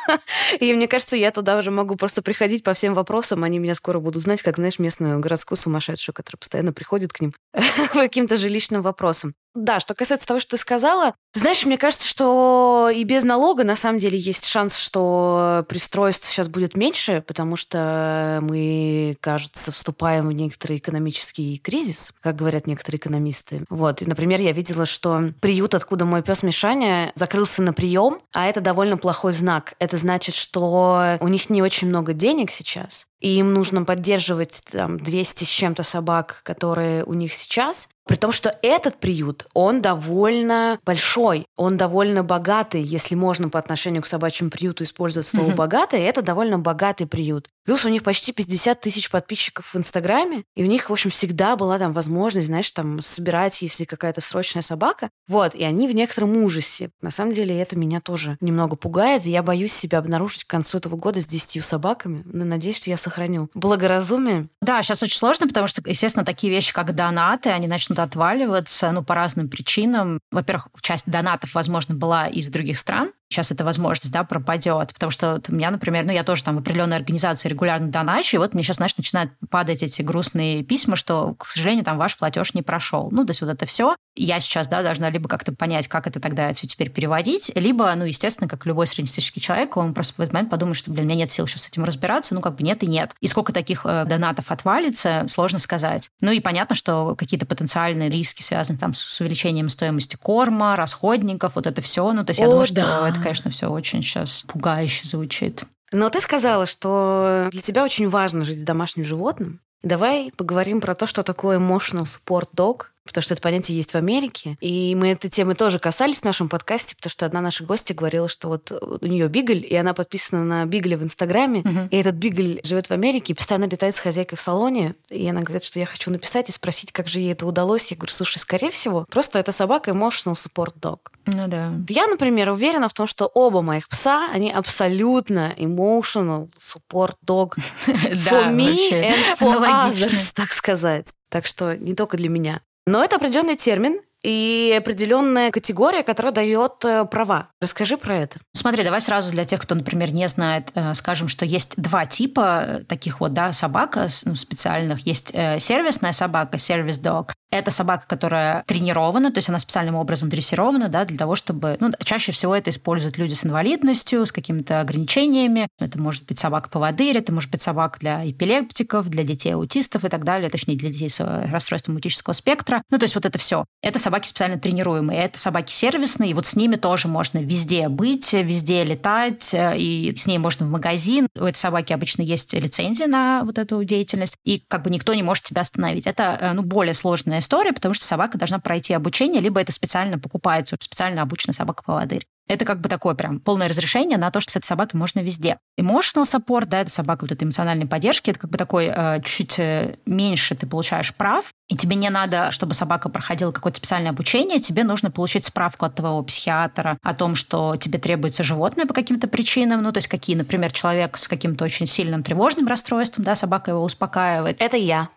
И мне кажется, я туда уже могу просто приходить по всем вопросам. Они меня скоро будут знать, как, знаешь, местную городскую сумасшедшую, которая постоянно приходит приходит к ним каким-то жилищным вопросам. Да, что касается того, что ты сказала, знаешь, мне кажется, что и без налога на самом деле есть шанс, что пристройств сейчас будет меньше, потому что мы, кажется, вступаем в некоторый экономический кризис, как говорят некоторые экономисты. Вот. И, например, я видела, что приют, откуда мой пес Мишаня, закрылся на прием, а это довольно плохой знак. Это значит, что у них не очень много денег сейчас, и им нужно поддерживать там 200 с чем-то собак, которые у них сейчас, при том, что этот приют, он довольно большой, он довольно богатый, если можно по отношению к собачьему приюту использовать слово mm-hmm. «богатый», это довольно богатый приют. Плюс у них почти 50 тысяч подписчиков в Инстаграме, и у них, в общем, всегда была там возможность, знаешь, там собирать, если какая-то срочная собака. Вот, и они в некотором ужасе. На самом деле это меня тоже немного пугает, и я боюсь себя обнаружить к концу этого года с 10 собаками, но надеюсь, что я сохраню благоразумие. Да, сейчас очень сложно, потому что, естественно, такие вещи, как донаты, они начнут отваливаться, ну, по разным причинам. Во-первых, часть донатов, возможно, была из других стран, сейчас эта возможность, да, пропадет. Потому что вот у меня, например, ну, я тоже там в определенной организации регулярно доначу, и вот мне сейчас, знаешь, начинают падать эти грустные письма, что, к сожалению, там ваш платеж не прошел. Ну, то есть вот это все. Я сейчас, да, должна либо как-то понять, как это тогда все теперь переводить, либо, ну, естественно, как любой среднестатистический человек, он просто в этот момент подумает, что, блин, у меня нет сил сейчас с этим разбираться, ну, как бы нет и нет. И сколько таких э, донатов отвалится, сложно сказать. Ну, и понятно, что какие-то потенциальные риски связаны там с увеличением стоимости корма, расходников, вот это все. Ну, то есть я О, думаю, да. что это конечно, все очень сейчас пугающе звучит. Но ты сказала, что для тебя очень важно жить с домашним животным. Давай поговорим про то, что такое emotional support dog, потому что это понятие есть в Америке. И мы этой темы тоже касались в нашем подкасте, потому что одна наша гостья говорила, что вот у нее бигль, и она подписана на бигле в Инстаграме, uh-huh. и этот бигль живет в Америке, и постоянно летает с хозяйкой в салоне, и она говорит, что я хочу написать и спросить, как же ей это удалось. Я говорю, слушай, скорее всего, просто эта собака emotional support dog. Ну да. Я, например, уверена в том, что оба моих пса, они абсолютно emotional support dog for me and for others, так сказать. Так что не только для меня. Но это определенный термин, и определенная категория, которая дает э, права. Расскажи про это. Смотри, давай сразу для тех, кто, например, не знает, э, скажем, что есть два типа э, таких вот, да, собак ну, специальных. Есть сервисная собака, сервис дог. Это собака, которая тренирована, то есть она специальным образом дрессирована, да, для того, чтобы... Ну, чаще всего это используют люди с инвалидностью, с какими-то ограничениями. Это может быть собака-поводырь, это может быть собака для эпилептиков, для детей-аутистов и так далее, точнее, для детей с расстройством аутического спектра. Ну, то есть вот это все. Это собаки специально тренируемые, это собаки сервисные, и вот с ними тоже можно везде быть, везде летать, э, и с ней можно в магазин. У этой собаки обычно есть лицензия на вот эту деятельность, и как бы никто не может тебя остановить. Это э, ну, более сложная история, потому что собака должна пройти обучение, либо это специально покупается, специально обученная собака-поводырь. Это как бы такое прям полное разрешение на то, что с этой собакой можно везде. Emotional support, да, это собака вот этой эмоциональной поддержки, это как бы такой э, чуть-чуть э, меньше ты получаешь прав, и тебе не надо, чтобы собака проходила какое-то специальное обучение, тебе нужно получить справку от твоего психиатра о том, что тебе требуется животное по каким-то причинам, ну, то есть какие, например, человек с каким-то очень сильным тревожным расстройством, да, собака его успокаивает. Это я.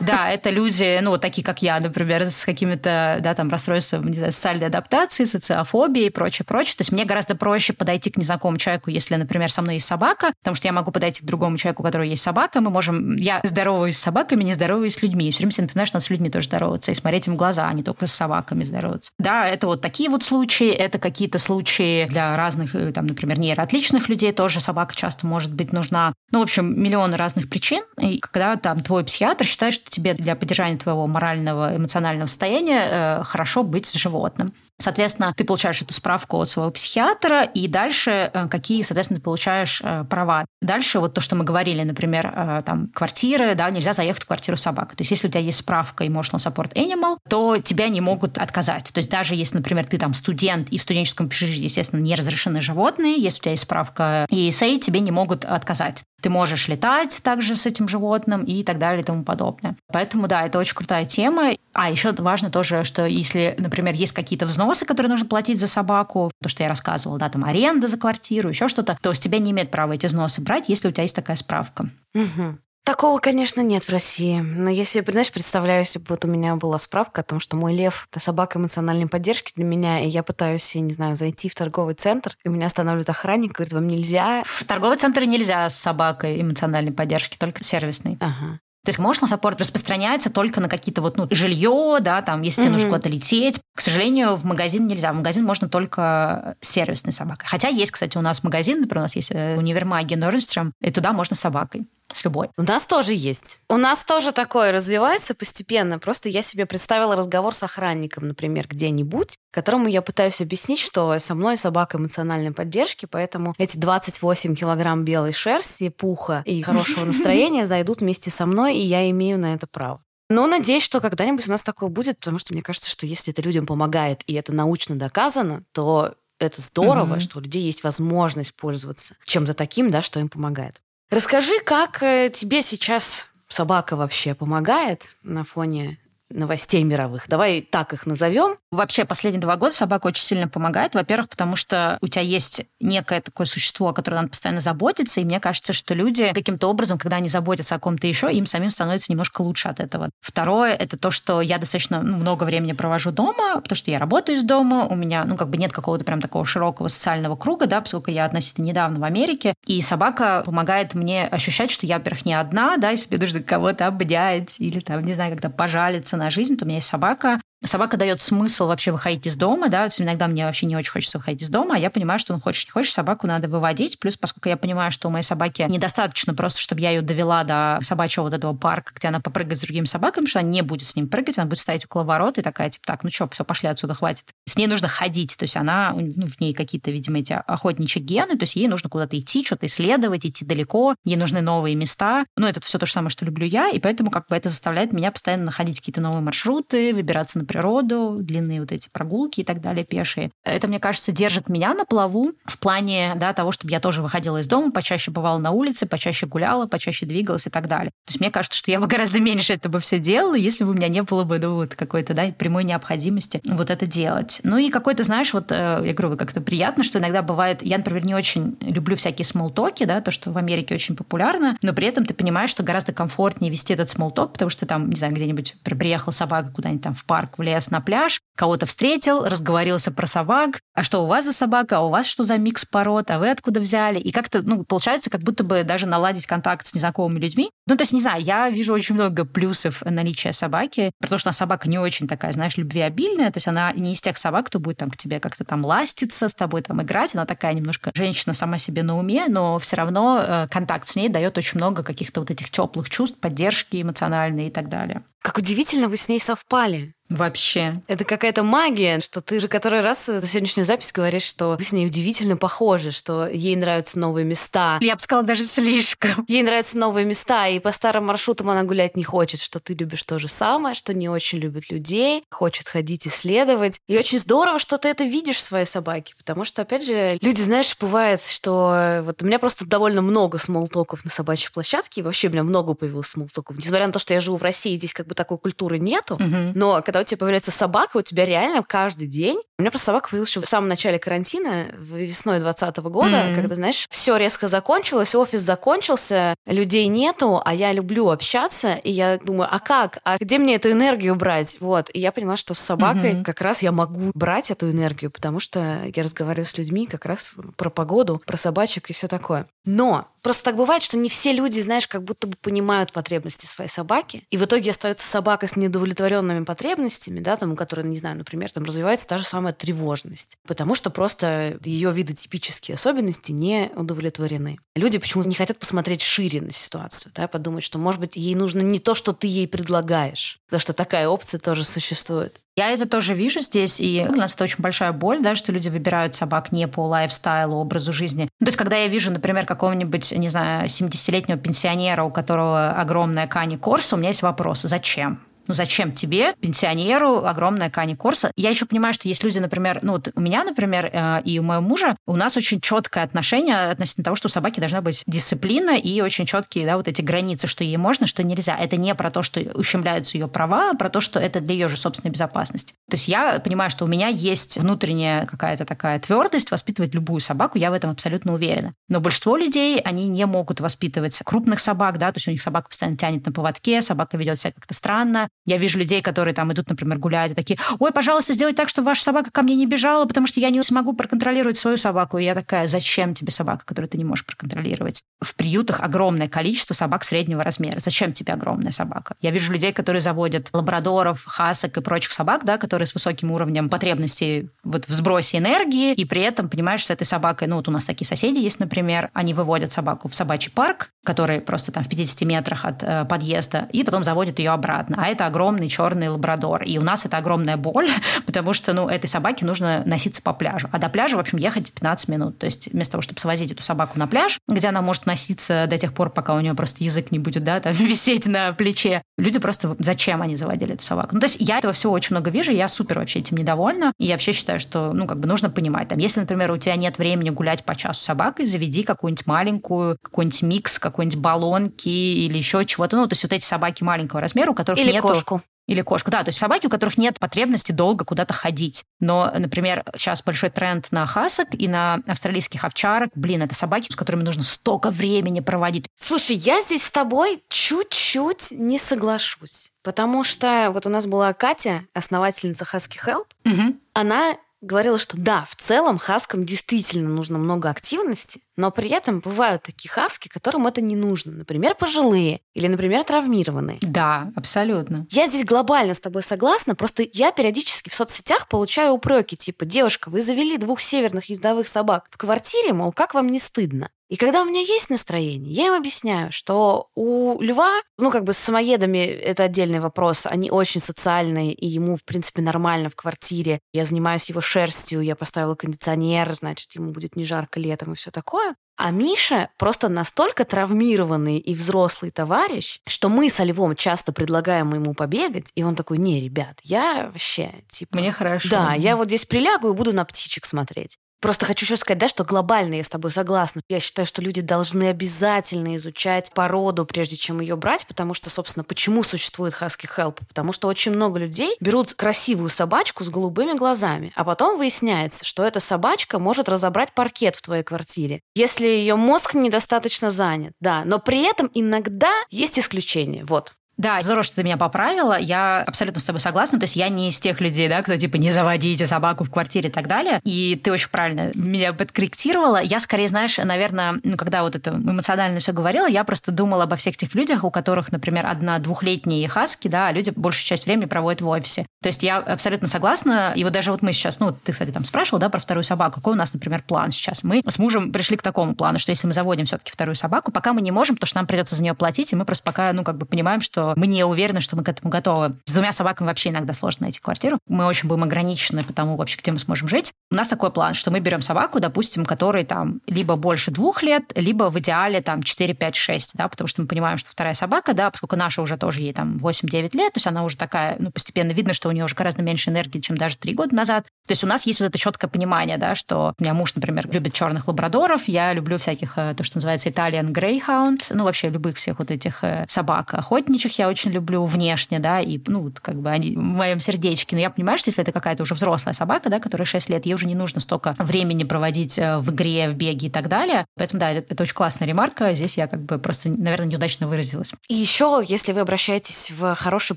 Да, это люди, ну, такие, как я, например, с какими-то, да, там, расстройствами, не знаю, социальной адаптации, социофобией и прочее, прочее. То есть мне гораздо проще подойти к незнакомому человеку, если, например, со мной есть собака, потому что я могу подойти к другому человеку, у которого есть собака, мы можем... Я здороваюсь с собаками, не здороваюсь с людьми. И все время себе напоминаю, надо с людьми тоже здороваться и смотреть им в глаза, а не только с собаками здороваться. Да, это вот такие вот случаи, это какие-то случаи для разных, э, там, например, нейроотличных людей тоже собака часто может быть нужна. Ну, в общем, миллионы разных причин. И когда там твой психиатр считает, что тебе для поддержания твоего морального, эмоционального состояния э, хорошо быть с животным. Соответственно, ты получаешь эту справку от своего психиатра, и дальше э, какие, соответственно, ты получаешь э, права. Дальше вот то, что мы говорили, например, э, там, квартиры, да, нельзя заехать в квартиру собак. То есть если у тебя есть справка Emotional Support Animal, то тебя не могут отказать. То есть даже если, например, ты там студент, и в студенческом общежитии, естественно, не разрешены животные, если у тебя есть справка ESA, тебе не могут отказать. Ты можешь летать также с этим животным и так далее и тому подобное. Поэтому, да, это очень крутая тема. А еще важно тоже, что если, например, есть какие-то взносы, которые нужно платить за собаку, то, что я рассказывала, да, там аренда за квартиру, еще что-то, то с тебя не имеет права эти взносы брать, если у тебя есть такая справка. Угу. Такого, конечно, нет в России. Но если, знаешь, представляю, если бы вот у меня была справка о том, что мой лев – это собака эмоциональной поддержки для меня, и я пытаюсь, я не знаю, зайти в торговый центр, и меня останавливает охранник, говорит, вам нельзя. В торговый центр нельзя с собакой эмоциональной поддержки, только сервисной. Ага. То есть emotional support распространяется только на какие-то вот, ну, жилье, да, там, если тебе нужно куда-то лететь. К сожалению, в магазин нельзя. В магазин можно только сервисной собакой. Хотя есть, кстати, у нас магазин, например, у нас есть э, универмаги Норнстром, и туда можно с собакой с любой. У нас тоже есть. У нас тоже такое развивается постепенно. Просто я себе представила разговор с охранником, например, где-нибудь, которому я пытаюсь объяснить, что со мной собака эмоциональной поддержки, поэтому эти 28 килограмм белой шерсти, пуха и хорошего настроения зайдут вместе со мной, и я имею на это право. Но надеюсь, что когда-нибудь у нас такое будет, потому что мне кажется, что если это людям помогает, и это научно доказано, то это здорово, mm-hmm. что у людей есть возможность пользоваться чем-то таким, да, что им помогает. Расскажи, как э, тебе сейчас собака вообще помогает на фоне новостей мировых. Давай так их назовем. Вообще, последние два года собака очень сильно помогает. Во-первых, потому что у тебя есть некое такое существо, о котором надо постоянно заботиться, и мне кажется, что люди каким-то образом, когда они заботятся о ком-то еще, им самим становится немножко лучше от этого. Второе, это то, что я достаточно ну, много времени провожу дома, потому что я работаю из дома, у меня, ну, как бы нет какого-то прям такого широкого социального круга, да, поскольку я относительно недавно в Америке, и собака помогает мне ощущать, что я, во-первых, не одна, да, если мне нужно кого-то обнять или там, не знаю, как-то пожалиться на жизнь, то у меня есть собака, Собака дает смысл вообще выходить из дома, да, иногда мне вообще не очень хочется выходить из дома, а я понимаю, что ну хочешь, не хочешь, собаку надо выводить, плюс поскольку я понимаю, что у моей собаки недостаточно просто, чтобы я ее довела до собачьего вот этого парка, где она попрыгает с другими собаками, что она не будет с ним прыгать, она будет стоять около ворот и такая, типа, так, ну что, все, пошли отсюда, хватит. С ней нужно ходить, то есть она, ну, в ней какие-то, видимо, эти охотничьи гены, то есть ей нужно куда-то идти, что-то исследовать, идти далеко, ей нужны новые места. Ну, это все то же самое, что люблю я, и поэтому как бы это заставляет меня постоянно находить какие-то новые маршруты, выбираться на природу, длинные вот эти прогулки и так далее, пешие. Это, мне кажется, держит меня на плаву в плане да, того, чтобы я тоже выходила из дома, почаще бывала на улице, почаще гуляла, почаще двигалась и так далее. То есть мне кажется, что я бы гораздо меньше это бы все делала, если бы у меня не было бы ну, вот какой-то да, прямой необходимости вот это делать. Ну и какой-то, знаешь, вот э, я говорю, как-то приятно, что иногда бывает, я, например, не очень люблю всякие смолтоки, да, то, что в Америке очень популярно, но при этом ты понимаешь, что гораздо комфортнее вести этот смолток, потому что там, не знаю, где-нибудь приехала собака куда-нибудь там в парк, в лес, на пляж, кого-то встретил, разговорился про собак, а что у вас за собака, а у вас что за микс пород, а вы откуда взяли? И как-то, ну, получается, как будто бы даже наладить контакт с незнакомыми людьми. Ну, то есть, не знаю, я вижу очень много плюсов наличия собаки, потому что она собака не очень такая, знаешь, любвеобильная, то есть она не из тех собак, кто будет там к тебе как-то там ластиться, с тобой там играть, она такая немножко женщина сама себе на уме, но все равно э, контакт с ней дает очень много каких-то вот этих теплых чувств, поддержки эмоциональной и так далее. Как удивительно вы с ней совпали. Вообще. Это какая-то магия, что ты же который раз за сегодняшнюю запись говоришь, что вы с ней удивительно похожи, что ей нравятся новые места. Я бы сказала, даже слишком. Ей нравятся новые места, и по старым маршрутам она гулять не хочет, что ты любишь то же самое, что не очень любит людей, хочет ходить исследовать. И очень здорово, что ты это видишь в своей собаке, потому что, опять же, люди, знаешь, бывает, что вот у меня просто довольно много смолтоков на собачьей площадке, и вообще у меня много появилось смолтоков. Несмотря на то, что я живу в России, здесь как бы такой культуры нету, угу. но когда у тебя появляется собака, у тебя реально каждый день... У меня просто собака появилась еще в самом начале карантина, весной 2020 года, mm-hmm. когда, знаешь, все резко закончилось, офис закончился, людей нету, а я люблю общаться, и я думаю, а как? А где мне эту энергию брать? Вот. И я поняла, что с собакой mm-hmm. как раз я могу брать эту энергию, потому что я разговариваю с людьми как раз про погоду, про собачек и все такое. Но просто так бывает, что не все люди, знаешь, как будто бы понимают потребности своей собаки, и в итоге остается собака с недовлетворенными потребностями, да, там, у которой, не знаю, например, там развивается та же самая тревожность, потому что просто ее виды типические особенности не удовлетворены. Люди почему-то не хотят посмотреть шире на ситуацию, да, подумать, что, может быть, ей нужно не то, что ты ей предлагаешь, потому что такая опция тоже существует. Я это тоже вижу здесь, и у нас это очень большая боль, да, что люди выбирают собак не по лайфстайлу, образу жизни. Ну, то есть, когда я вижу, например, какого-нибудь, не знаю, 70-летнего пенсионера, у которого огромная кани корса, у меня есть вопрос, зачем? Ну зачем тебе, пенсионеру, огромная Кани Корса? Я еще понимаю, что есть люди, например, ну вот у меня, например, э, и у моего мужа, у нас очень четкое отношение относительно того, что у собаки должна быть дисциплина и очень четкие, да, вот эти границы, что ей можно, что нельзя. Это не про то, что ущемляются ее права, а про то, что это для ее же собственной безопасности. То есть я понимаю, что у меня есть внутренняя какая-то такая твердость воспитывать любую собаку, я в этом абсолютно уверена. Но большинство людей, они не могут воспитывать крупных собак, да, то есть у них собака постоянно тянет на поводке, собака ведет себя как-то странно, Я вижу людей, которые там идут, например, гулять, и такие, ой, пожалуйста, сделай так, чтобы ваша собака ко мне не бежала, потому что я не смогу проконтролировать свою собаку. И я такая, зачем тебе собака, которую ты не можешь проконтролировать? В приютах огромное количество собак среднего размера. Зачем тебе огромная собака? Я вижу людей, которые заводят лабрадоров, хасок и прочих собак, да, которые с высоким уровнем потребностей вот в сбросе энергии, и при этом, понимаешь, с этой собакой, ну вот у нас такие соседи есть, например, они выводят собаку в собачий парк, который просто там в 50 метрах от э, подъезда, и потом заводят ее обратно. А это огромный черный лабрадор. И у нас это огромная боль, потому что, ну, этой собаке нужно носиться по пляжу. А до пляжа, в общем, ехать 15 минут. То есть вместо того, чтобы свозить эту собаку на пляж, где она может носиться до тех пор, пока у нее просто язык не будет, да, там висеть на плече, люди просто зачем они заводили эту собаку? Ну, то есть я этого всего очень много вижу, я супер вообще этим недовольна. И я вообще считаю, что, ну, как бы нужно понимать, там, если, например, у тебя нет времени гулять по часу с собакой, заведи какую-нибудь маленькую, какой-нибудь микс, какой-нибудь баллонки или еще чего-то. Ну, то есть вот эти собаки маленького размера, у которых Или нету... кошку. Или кошку, да, то есть собаки, у которых нет потребности долго куда-то ходить. Но, например, сейчас большой тренд на хасок и на австралийских овчарок. Блин, это собаки, с которыми нужно столько времени проводить. Слушай, я здесь с тобой чуть-чуть не соглашусь. Потому что вот у нас была Катя, основательница Husky Help. Угу. Она говорила, что да, в целом хаскам действительно нужно много активности, но при этом бывают такие хаски, которым это не нужно. Например, пожилые или, например, травмированные. Да, абсолютно. Я здесь глобально с тобой согласна, просто я периодически в соцсетях получаю упреки, типа, девушка, вы завели двух северных ездовых собак в квартире, мол, как вам не стыдно? И когда у меня есть настроение, я им объясняю, что у льва, ну, как бы с самоедами это отдельный вопрос, они очень социальные, и ему, в принципе, нормально в квартире. Я занимаюсь его шерстью, я поставила кондиционер, значит, ему будет не жарко летом и все такое. А Миша просто настолько травмированный и взрослый товарищ, что мы со Львом часто предлагаем ему побегать, и он такой, не, ребят, я вообще, типа... Мне хорошо. Да, я вот здесь прилягу и буду на птичек смотреть. Просто хочу еще сказать, да, что глобально я с тобой согласна. Я считаю, что люди должны обязательно изучать породу, прежде чем ее брать, потому что, собственно, почему существует Husky Help? Потому что очень много людей берут красивую собачку с голубыми глазами, а потом выясняется, что эта собачка может разобрать паркет в твоей квартире, если ее мозг недостаточно занят, да. Но при этом иногда есть исключения. Вот. Да, здорово, что ты меня поправила. Я абсолютно с тобой согласна. То есть я не из тех людей, да, кто типа не заводите собаку в квартире и так далее. И ты очень правильно меня подкорректировала. Я скорее, знаешь, наверное, ну, когда вот это эмоционально все говорила, я просто думала обо всех тех людях, у которых, например, одна двухлетние хаски, да, а люди большую часть времени проводят в офисе. То есть я абсолютно согласна. И вот даже вот мы сейчас, ну, ты, кстати, там спрашивал, да, про вторую собаку. Какой у нас, например, план сейчас? Мы с мужем пришли к такому плану, что если мы заводим все-таки вторую собаку, пока мы не можем, потому что нам придется за нее платить, и мы просто пока, ну, как бы понимаем, что мы не уверены, что мы к этому готовы. С двумя собаками вообще иногда сложно найти квартиру. Мы очень будем ограничены по тому, вообще, где мы сможем жить. У нас такой план, что мы берем собаку, допустим, которой там либо больше двух лет, либо в идеале там 4, 5, 6, да, потому что мы понимаем, что вторая собака, да, поскольку наша уже тоже ей там 8-9 лет, то есть она уже такая, ну, постепенно видно, что у нее уже гораздо меньше энергии, чем даже 3 года назад. То есть у нас есть вот это четкое понимание, да, что у меня муж, например, любит черных лабрадоров, я люблю всяких, э, то, что называется Italian Greyhound, ну, вообще любых всех вот этих э, собак охотничьих я очень люблю внешне, да, и, ну, как бы они в моем сердечке. Но я понимаю, что если это какая-то уже взрослая собака, да, которая 6 лет, ей уже не нужно столько времени проводить э, в игре, в беге и так далее. Поэтому, да, это, это очень классная ремарка. Здесь я как бы просто, наверное, неудачно выразилась. И еще, если вы обращаетесь в хороший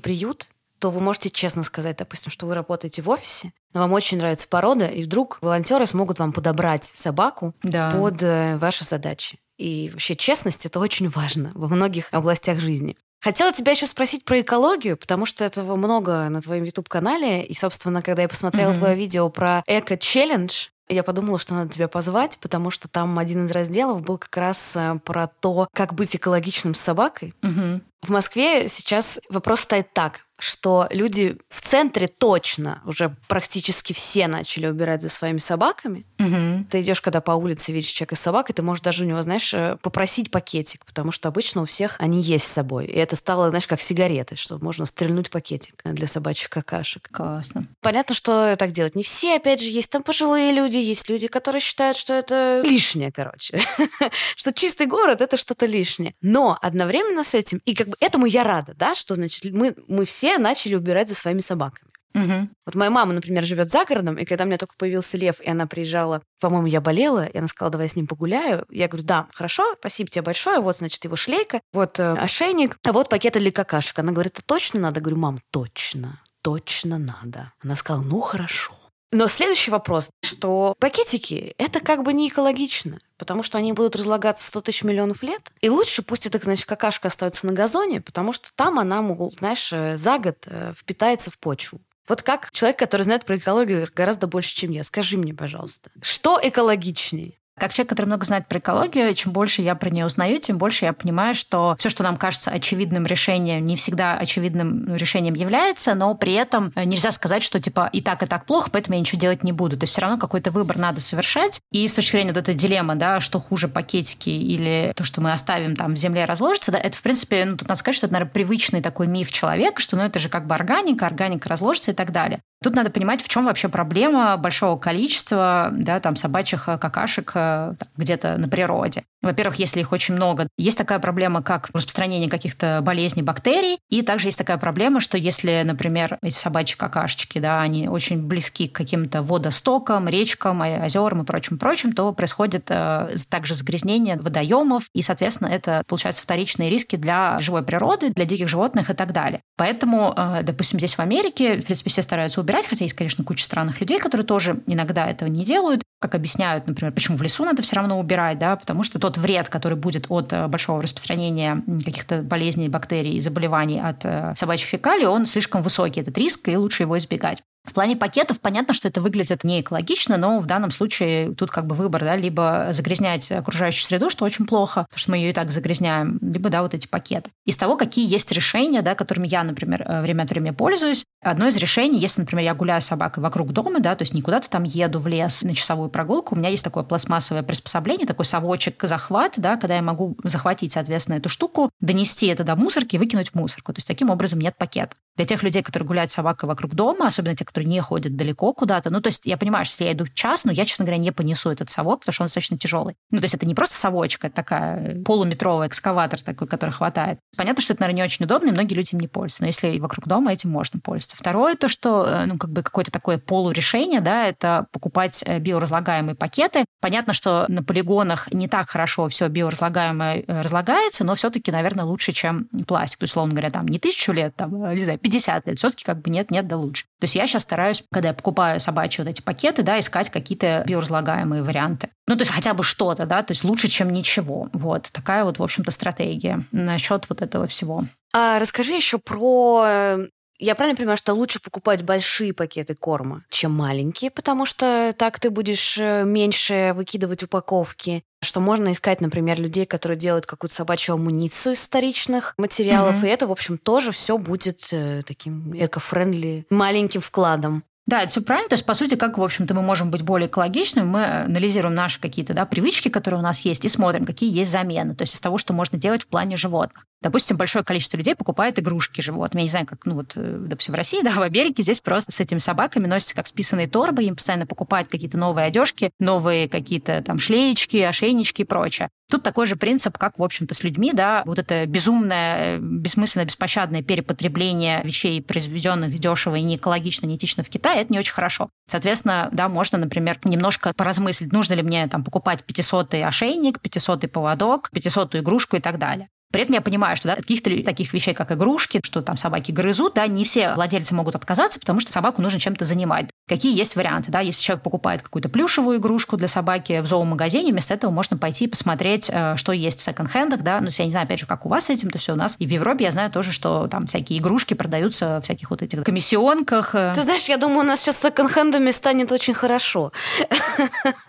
приют, то вы можете честно сказать, допустим, что вы работаете в офисе, но вам очень нравится порода, и вдруг волонтеры смогут вам подобрать собаку Да. под э, ваши задачи. И вообще честность это очень важно во многих областях жизни. Хотела тебя еще спросить про экологию, потому что этого много на твоем YouTube-канале. И, собственно, когда я посмотрела Мгм. твое видео про эко-челлендж, я подумала, что надо тебя позвать, потому что там один из разделов был как раз э, про то, как быть экологичным с собакой. Мгм. В Москве сейчас вопрос стоит так, что люди в центре точно уже практически все начали убирать за своими собаками. Мгм. Ты идешь, когда по улице видишь человека с собакой, ты можешь даже у него, знаешь, э, попросить пакетик, потому что обычно у всех они есть с собой. И это стало, знаешь, как сигареты, что можно стрельнуть пакетик для собачьих какашек. Классно. Понятно, что так делать не все, опять же, есть там пожилые люди, есть люди, которые считают, что это лишнее, короче. Что чистый город — это что-то лишнее. Но одновременно с этим, и как бы этому я рада, да, что, значит, мы, мы все начали убирать за своими собаками. Угу. Вот моя мама, например, живет за городом, и когда у меня только появился лев, и она приезжала, по-моему, я болела, и она сказала, давай я с ним погуляю. Я говорю, да, хорошо, спасибо тебе большое, вот, значит, его шлейка, вот э, ошейник, а вот пакеты для какашек. Она говорит, это точно надо? Я говорю, мам, точно, точно надо. Она сказала, ну, хорошо. Но следующий вопрос, что пакетики – это как бы не экологично, потому что они будут разлагаться 100 тысяч миллионов лет. И лучше пусть эта, значит, какашка остается на газоне, потому что там она, знаешь, э, за год э, впитается в почву. Вот как человек, который знает про экологию гораздо больше, чем я, скажи мне, пожалуйста, что экологичнее? Как человек, который много знает про экологию, чем больше я про нее узнаю, тем больше я понимаю, что все, что нам кажется очевидным решением, не всегда очевидным ну, решением является, но при этом э, нельзя сказать, что типа и так, и так плохо, поэтому я ничего делать не буду. То есть все равно какой-то выбор надо совершать. И с точки зрения вот этой дилеммы, да, что хуже пакетики или то, что мы оставим там в земле разложится, да, это, в принципе, ну, тут надо сказать, что это, наверное, привычный такой миф человека, что ну, это же как бы органика, органика разложится и так далее. Тут надо понимать, в чем вообще проблема большого количества да, там, собачьих э, какашек э, где-то на природе. Во-первых, если их очень много, есть такая проблема, как распространение каких-то болезней, бактерий, и также есть такая проблема, что если, например, эти собачьи какашечки, да, они очень близки к каким-то водостокам, речкам, озерам и прочим-прочим, то происходит э, также загрязнение водоемов, и, соответственно, это, получается, вторичные риски для живой природы, для диких животных и так далее. Поэтому, э, допустим, здесь в Америке, в принципе, все стараются убирать, хотя есть, конечно, куча странных людей, которые тоже иногда этого не делают, как объясняют, например, почему в лесу надо все равно убирать, да, потому что тот вред, который будет от э, большого распространения каких-то болезней, бактерий и заболеваний от э, собачьих фекалий, он слишком высокий, этот риск, и лучше его избегать. В плане пакетов понятно, что это выглядит не экологично, но в данном случае тут как бы выбор, да, либо загрязнять окружающую среду, что очень плохо, потому что мы ее и так загрязняем, либо, да, вот эти пакеты. Из того, какие есть решения, да, которыми я, например, э, время от времени пользуюсь, одно из решений, если, например, я гуляю с собакой вокруг дома, да, то есть не куда-то там еду в лес на часовую прогулку, у меня есть такое пластмассовое приспособление, такой совочек-захват, да, когда я могу захватить, соответственно, эту штуку, донести это до мусорки и выкинуть в мусорку. То есть таким образом нет пакета. Для тех людей, которые гуляют с собакой вокруг дома, особенно те, которые не ходят далеко куда-то, ну, то есть я понимаю, что если я иду час, но я, честно говоря, не понесу этот совок, потому что он достаточно тяжелый. Ну, то есть это не просто совочка, это такая полуметровый экскаватор такой, который хватает. Понятно, что это, наверное, не очень удобно, и многие люди им не пользуются. Но если вокруг дома, этим можно пользоваться. Второе, то, что, э, ну, как бы какое-то такое полурешение, да, это покупать э, биоразлагаемые пакеты. Понятно, что на полигонах не так хорошо все биоразлагаемое э, разлагается, но все-таки, наверное, лучше, чем пластик. То есть, условно говоря, там не тысячу лет, там, не знаю, 50 лет. Все-таки как бы нет, нет, да лучше. То есть я сейчас стараюсь, когда я покупаю собачьи вот эти пакеты, да, искать какие-то биоразлагаемые варианты. Ну, то есть хотя бы что-то, да, то есть лучше, чем ничего. Вот такая вот, в общем-то, стратегия насчет вот этого всего. А расскажи еще про э, я правильно понимаю, что лучше покупать большие пакеты корма, чем маленькие, потому что так ты будешь э, меньше выкидывать упаковки, что можно искать, например, людей, которые делают какую-то собачью амуницию из вторичных материалов, угу. и это, в общем, тоже все будет э, таким эко-френдли маленьким вкладом. Да, это все правильно. То есть, по сути, как, в общем-то, мы можем быть более экологичными, мы анализируем наши какие-то да, привычки, которые у нас есть, и смотрим, какие есть замены. То есть, из того, что можно делать в плане животных. Допустим, большое количество людей покупает игрушки животных. Я не знаю, как, ну вот, э, допустим, в России, да, в Америке здесь просто с этими собаками носятся как списанные торбы, им постоянно покупают какие-то новые одежки, новые какие-то там шлеечки, ошейнички и прочее. Тут такой же принцип, как, в общем-то, с людьми, да, вот это безумное, бессмысленное, беспощадное перепотребление вещей, произведенных дешево и не экологично, не этично Китае, это не очень хорошо. Соответственно, да, можно, например, немножко поразмыслить, нужно ли мне там покупать 500-й ошейник, 500-й поводок, 500-ю игрушку и так далее. При этом я понимаю, что да, каких-то таких вещей, как игрушки, что там собаки грызут, да, не все владельцы могут отказаться, потому что собаку нужно чем-то занимать. Какие есть варианты? Да? Если человек покупает какую-то плюшевую игрушку для собаки в зоомагазине, вместо этого можно пойти посмотреть, э, что есть в секонд-хендах. Да? Ну, я не знаю, опять же, как у вас с этим, то есть у нас и в Европе я знаю тоже, что там всякие игрушки продаются в всяких вот этих комиссионках. Ты знаешь, я думаю, у нас сейчас с секонд-хендами станет очень хорошо.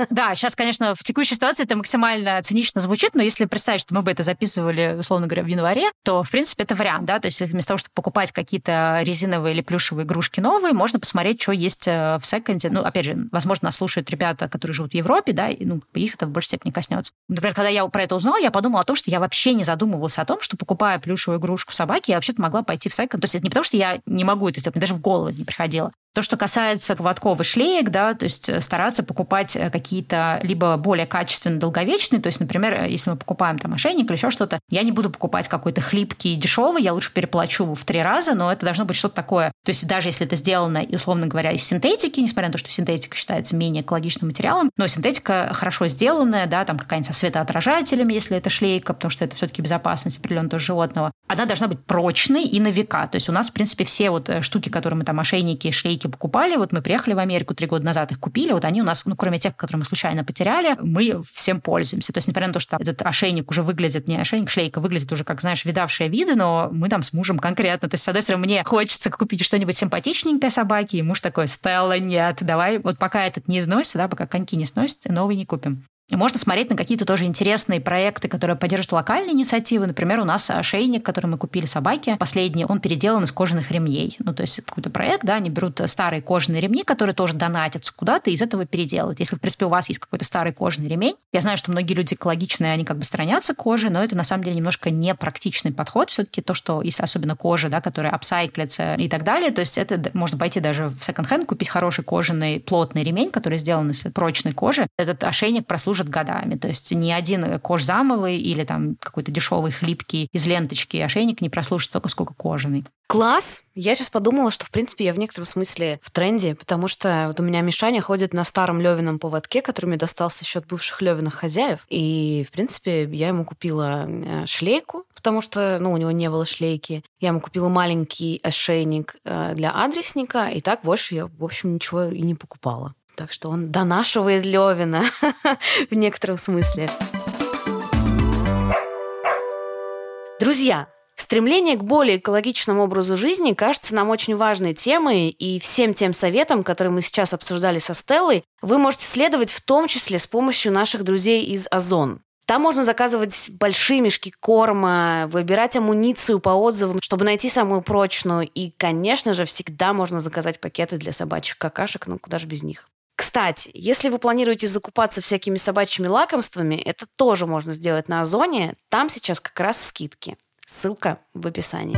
Да, сейчас, конечно, в текущей ситуации это максимально цинично звучит, но если представить, что мы бы это записывали, условно говоря, в январе, то, в принципе, это вариант, да, то есть вместо того, чтобы покупать какие-то резиновые или плюшевые игрушки новые, можно посмотреть, что есть э, в секонде. Ну, опять же, возможно, нас слушают ребята, которые живут в Европе, да, и ну, их это в большей степени коснется. Например, когда я про это узнала, я подумала о том, что я вообще не задумывалась о том, что покупая плюшевую игрушку собаки, я вообще-то могла пойти в секонд. То есть это не потому, что я не могу это сделать, мне даже в голову не приходило. То, что касается поводков и шлеек, да, то есть стараться покупать какие-то либо более качественные, долговечные, то есть, например, если мы покупаем там ошейник или еще что-то, я не буду покупать какой-то хлипкий, дешевый, я лучше переплачу в три раза, но это должно быть что-то такое. То есть даже если это сделано, условно говоря, из синтетики, несмотря на то, что синтетика считается менее экологичным материалом, но синтетика хорошо сделанная, да, там какая-нибудь со светоотражателями, если это шлейка, потому что это все-таки безопасность определенного животного, она должна быть прочной и на века. То есть у нас, в принципе, все вот э, штуки, которые мы там ошейники, шлейки покупали, вот мы приехали в Америку три года назад, их купили, вот они у нас, ну, кроме тех, которые мы случайно потеряли, мы всем пользуемся. То есть, несмотря на то, что этот ошейник уже выглядит, не ошейник, шлейка выглядит уже, как, знаешь, видавшие виды, но мы там с мужем конкретно. То есть, с одной стороны, мне хочется купить что-нибудь симпатичненькое собаке, и муж такой, Стелла, нет, давай, вот пока этот не износится, да, пока коньки не сносят, новый не купим. Можно смотреть на какие-то тоже интересные проекты, которые поддерживают локальные инициативы. Например, у нас ошейник, который мы купили собаке, последний, он переделан из кожаных ремней. Ну, то есть какой-то проект, да, они берут старые кожаные ремни, которые тоже донатятся куда-то, и из этого переделывают. Если, в принципе, у вас есть какой-то старый кожаный ремень, я знаю, что многие люди экологичные, они как бы сторонятся кожи, но это на самом деле немножко непрактичный подход. Все-таки то, что, если особенно кожа, да, которая апсайклится и так далее, то есть это можно пойти даже в секонд-хенд, купить хороший кожаный плотный ремень, который сделан из прочной кожи. Этот ошейник прослужит служит годами. То есть ни один кожзамовый или там какой-то дешевый хлипкий из ленточки ошейник не прослужит столько, сколько кожаный. Класс! Я сейчас подумала, что, в принципе, я в некотором смысле в тренде, потому что вот у меня Мишаня ходит на старом Левином поводке, который мне достался еще от бывших Левиных хозяев. И, в принципе, я ему купила э, шлейку, потому что, ну, у него не было шлейки. Я ему купила маленький ошейник э, для адресника, и так больше я, в общем, ничего и не покупала. Так что он донашивает Левина в некотором смысле. Друзья, Стремление к более экологичному образу жизни кажется нам очень важной темой, и всем тем советам, которые мы сейчас обсуждали со Стеллой, вы можете следовать в том числе с помощью наших друзей из Озон. Там можно заказывать большие мешки корма, выбирать амуницию по отзывам, чтобы найти самую прочную. И, конечно же, всегда можно заказать пакеты для собачьих какашек, ну куда же без них. Кстати, если вы планируете закупаться всякими собачьими лакомствами, это тоже можно сделать на Озоне. Там сейчас как раз скидки. Ссылка в описании.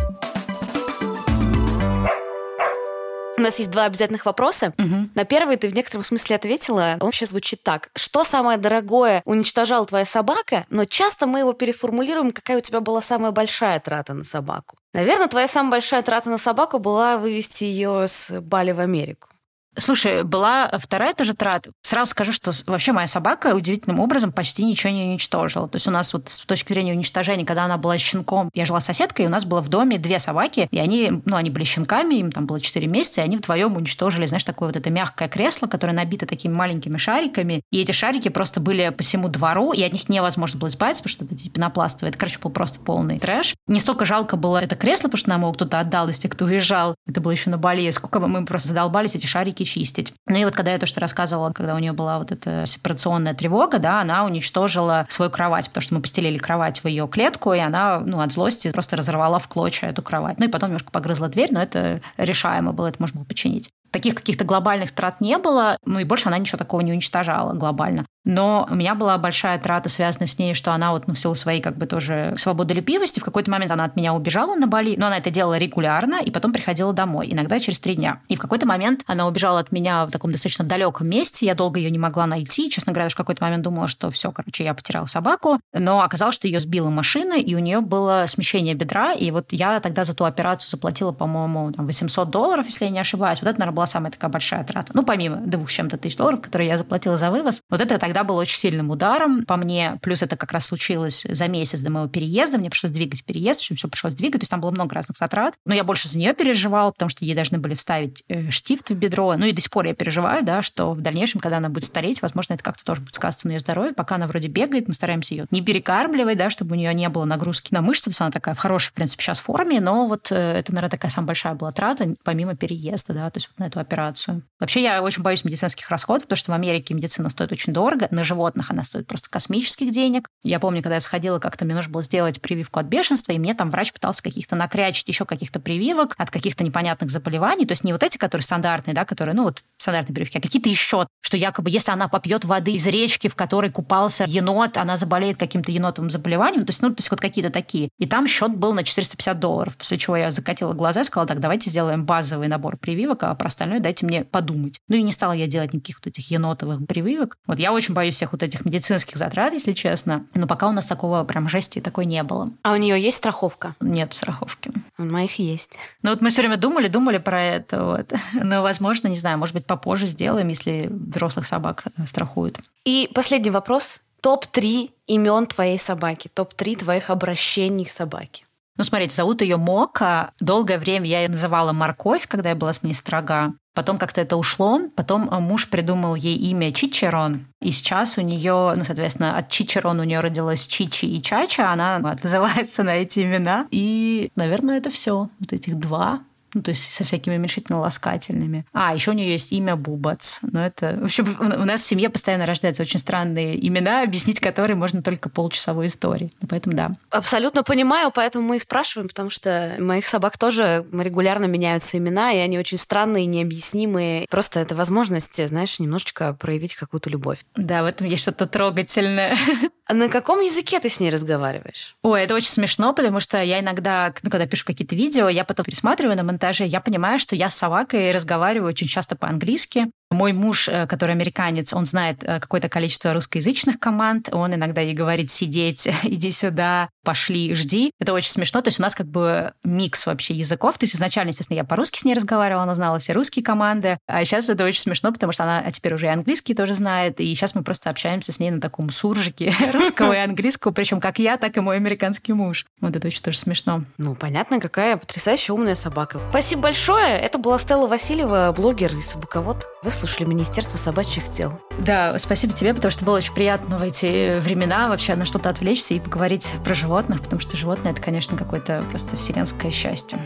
У нас есть два обязательных вопроса. Угу. На первый ты в некотором смысле ответила. Он сейчас звучит так. Что самое дорогое уничтожала твоя собака? Но часто мы его переформулируем, какая у тебя была самая большая трата на собаку. Наверное, твоя самая большая трата на собаку была вывести ее с Бали в Америку. Слушай, была вторая тоже трата. Сразу скажу, что вообще моя собака удивительным образом почти ничего не уничтожила. То есть у нас вот с точки зрения уничтожения, когда она была щенком, я жила с соседкой, и у нас было в доме две собаки, и они, ну, они были щенками, им там было 4 месяца, и они вдвоем уничтожили, знаешь, такое вот это мягкое кресло, которое набито такими маленькими шариками, и эти шарики просто были по всему двору, и от них невозможно было избавиться, потому что это типа пенопластовое. Это, короче, был просто полный трэш. Не столько жалко было это кресло, потому что нам его кто-то отдал из тех, кто уезжал. Это было еще на Бали. Сколько мы просто задолбались эти шарики чистить. Ну и вот когда я то, что рассказывала, когда у нее была вот эта сепарационная тревога, да, она уничтожила свою кровать, потому что мы постелили кровать в ее клетку, и она, ну, от злости просто разорвала в клочья эту кровать. Ну и потом немножко погрызла дверь, но это решаемо было, это можно было починить. Таких каких-то глобальных трат не было, ну и больше она ничего такого не уничтожала глобально. Но у меня была большая трата, связанная с ней, что она вот ну, в силу своей как бы тоже свободолюбивости, в какой-то момент она от меня убежала на Бали, но она это делала регулярно и потом приходила домой, иногда через три дня. И в какой-то момент она убежала от меня в таком достаточно далеком месте, я долго ее не могла найти. Честно говоря, в какой-то момент думала, что все, короче, я потеряла собаку, но оказалось, что ее сбила машина, и у нее было смещение бедра, и вот я тогда за ту операцию заплатила, по-моему, 800 долларов, если я не ошибаюсь. Вот это, наверное, была самая такая большая трата. Ну, помимо двух чем-то тысяч долларов, которые я заплатила за вывоз, вот это тогда было очень сильным ударом по мне. Плюс это как раз случилось за месяц до моего переезда. Мне пришлось двигать переезд, в общем, все пришлось двигать. То есть там было много разных затрат. Но я больше за нее переживала, потому что ей должны были вставить э, штифт в бедро. Ну и до сих пор я переживаю, да, что в дальнейшем, когда она будет стареть, возможно, это как-то тоже будет сказаться на ее здоровье. Пока она вроде бегает, мы стараемся ее не перекармливать, да, чтобы у нее не было нагрузки на мышцы. То есть она такая в хорошей, в принципе, сейчас форме. Но вот э, это, наверное, такая самая большая была трата, помимо переезда, да, то есть вот на эту операцию. Вообще я очень боюсь медицинских расходов, потому что в Америке медицина стоит очень дорого, дорого. На животных она стоит просто космических денег. Я помню, когда я сходила, как-то мне нужно было сделать прививку от бешенства, и мне там врач пытался каких-то накрячить еще каких-то прививок от каких-то непонятных заболеваний. То есть не вот эти, которые стандартные, да, которые, ну вот стандартные прививки, а какие-то еще, что якобы если она попьет воды из речки, в которой купался енот, она заболеет каким-то енотовым заболеванием. То есть, ну, то есть вот какие-то такие. И там счет был на 450 долларов, после чего я закатила глаза и сказала, так, давайте сделаем базовый набор прививок, а про остальное дайте мне подумать. Ну и не стала я делать никаких вот этих енотовых прививок. Вот я очень боюсь всех вот этих медицинских затрат, если честно. Но пока у нас такого прям жести такой не было. А у нее есть страховка? Нет страховки. У моих есть. Ну вот мы все время думали, думали про это. Вот. Но, возможно, не знаю, может быть, попозже сделаем, если взрослых собак страхуют. И последний вопрос. Топ-3 имен твоей собаки, топ-3 твоих обращений к собаке. Ну, смотрите, зовут ее Мока. Долгое время я ее называла Морковь, когда я была с ней строга. Потом как-то это ушло. Потом э, муж придумал ей имя Чичерон. И сейчас у нее, ну, соответственно, от Чичерон у нее родилась Чичи и Чача. Она отзывается на эти имена. И, наверное, это все. Вот этих два ну, то есть со всякими уменьшительно-ласкательными. А, еще у нее есть имя Бубац. Но это... В общем, у нас в семье постоянно рождаются очень странные имена, объяснить которые можно только полчасовой истории. Ну, поэтому да. Абсолютно понимаю, поэтому мы и спрашиваем, потому что моих собак тоже регулярно меняются имена, и они очень странные, необъяснимые. Просто это возможность, знаешь, немножечко проявить какую-то любовь. Да, в этом есть что-то трогательное. А на каком языке ты с ней разговариваешь? Ой, это очень смешно, потому что я иногда, ну, когда пишу какие-то видео, я потом пересматриваю на монтаже, я понимаю, что я с собакой разговариваю очень часто по-английски. Мой муж, э, который американец, он знает э, какое-то количество русскоязычных команд. Он иногда ей говорит сидеть, иди сюда, пошли, жди. Это очень смешно. То есть у нас как бы микс вообще языков. То есть изначально, естественно, я по-русски с ней разговаривала, она знала все русские команды. А сейчас это очень смешно, потому что она теперь уже и английский тоже знает. И сейчас мы просто общаемся с ней на таком суржике русского и английского, причем как я, так и мой американский муж. Вот это очень тоже смешно. Ну, понятно, какая потрясающая умная собака. Спасибо большое. Это была Стелла Васильева, блогер и собаковод. Вы слушали Министерство собачьих дел. Да, спасибо тебе, потому что было очень приятно в эти времена вообще на что-то отвлечься и поговорить про животных, потому что животное — это, конечно, какое-то просто вселенское счастье.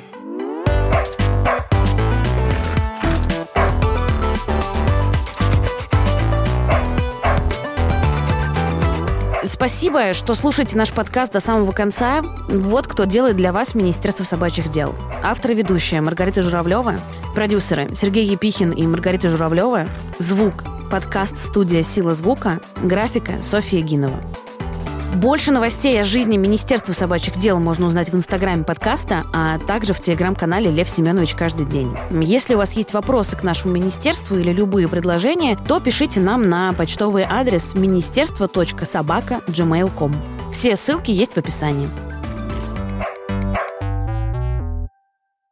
Спасибо, что слушаете наш подкаст до самого конца. Вот кто делает для вас Министерство собачьих дел. Автор и ведущая Маргарита Журавлева, продюсеры Сергей Епихин и Маргарита Журавлева, звук, подкаст «Студия Сила звука», графика Софья Гинова. Больше новостей о жизни Министерства собачьих дел можно узнать в инстаграме подкаста, а также в телеграм-канале Лев Семенович каждый день. Если у вас есть вопросы к нашему министерству или любые предложения, то пишите нам на почтовый адрес министерство.собака.gmail.com. Все ссылки есть в описании.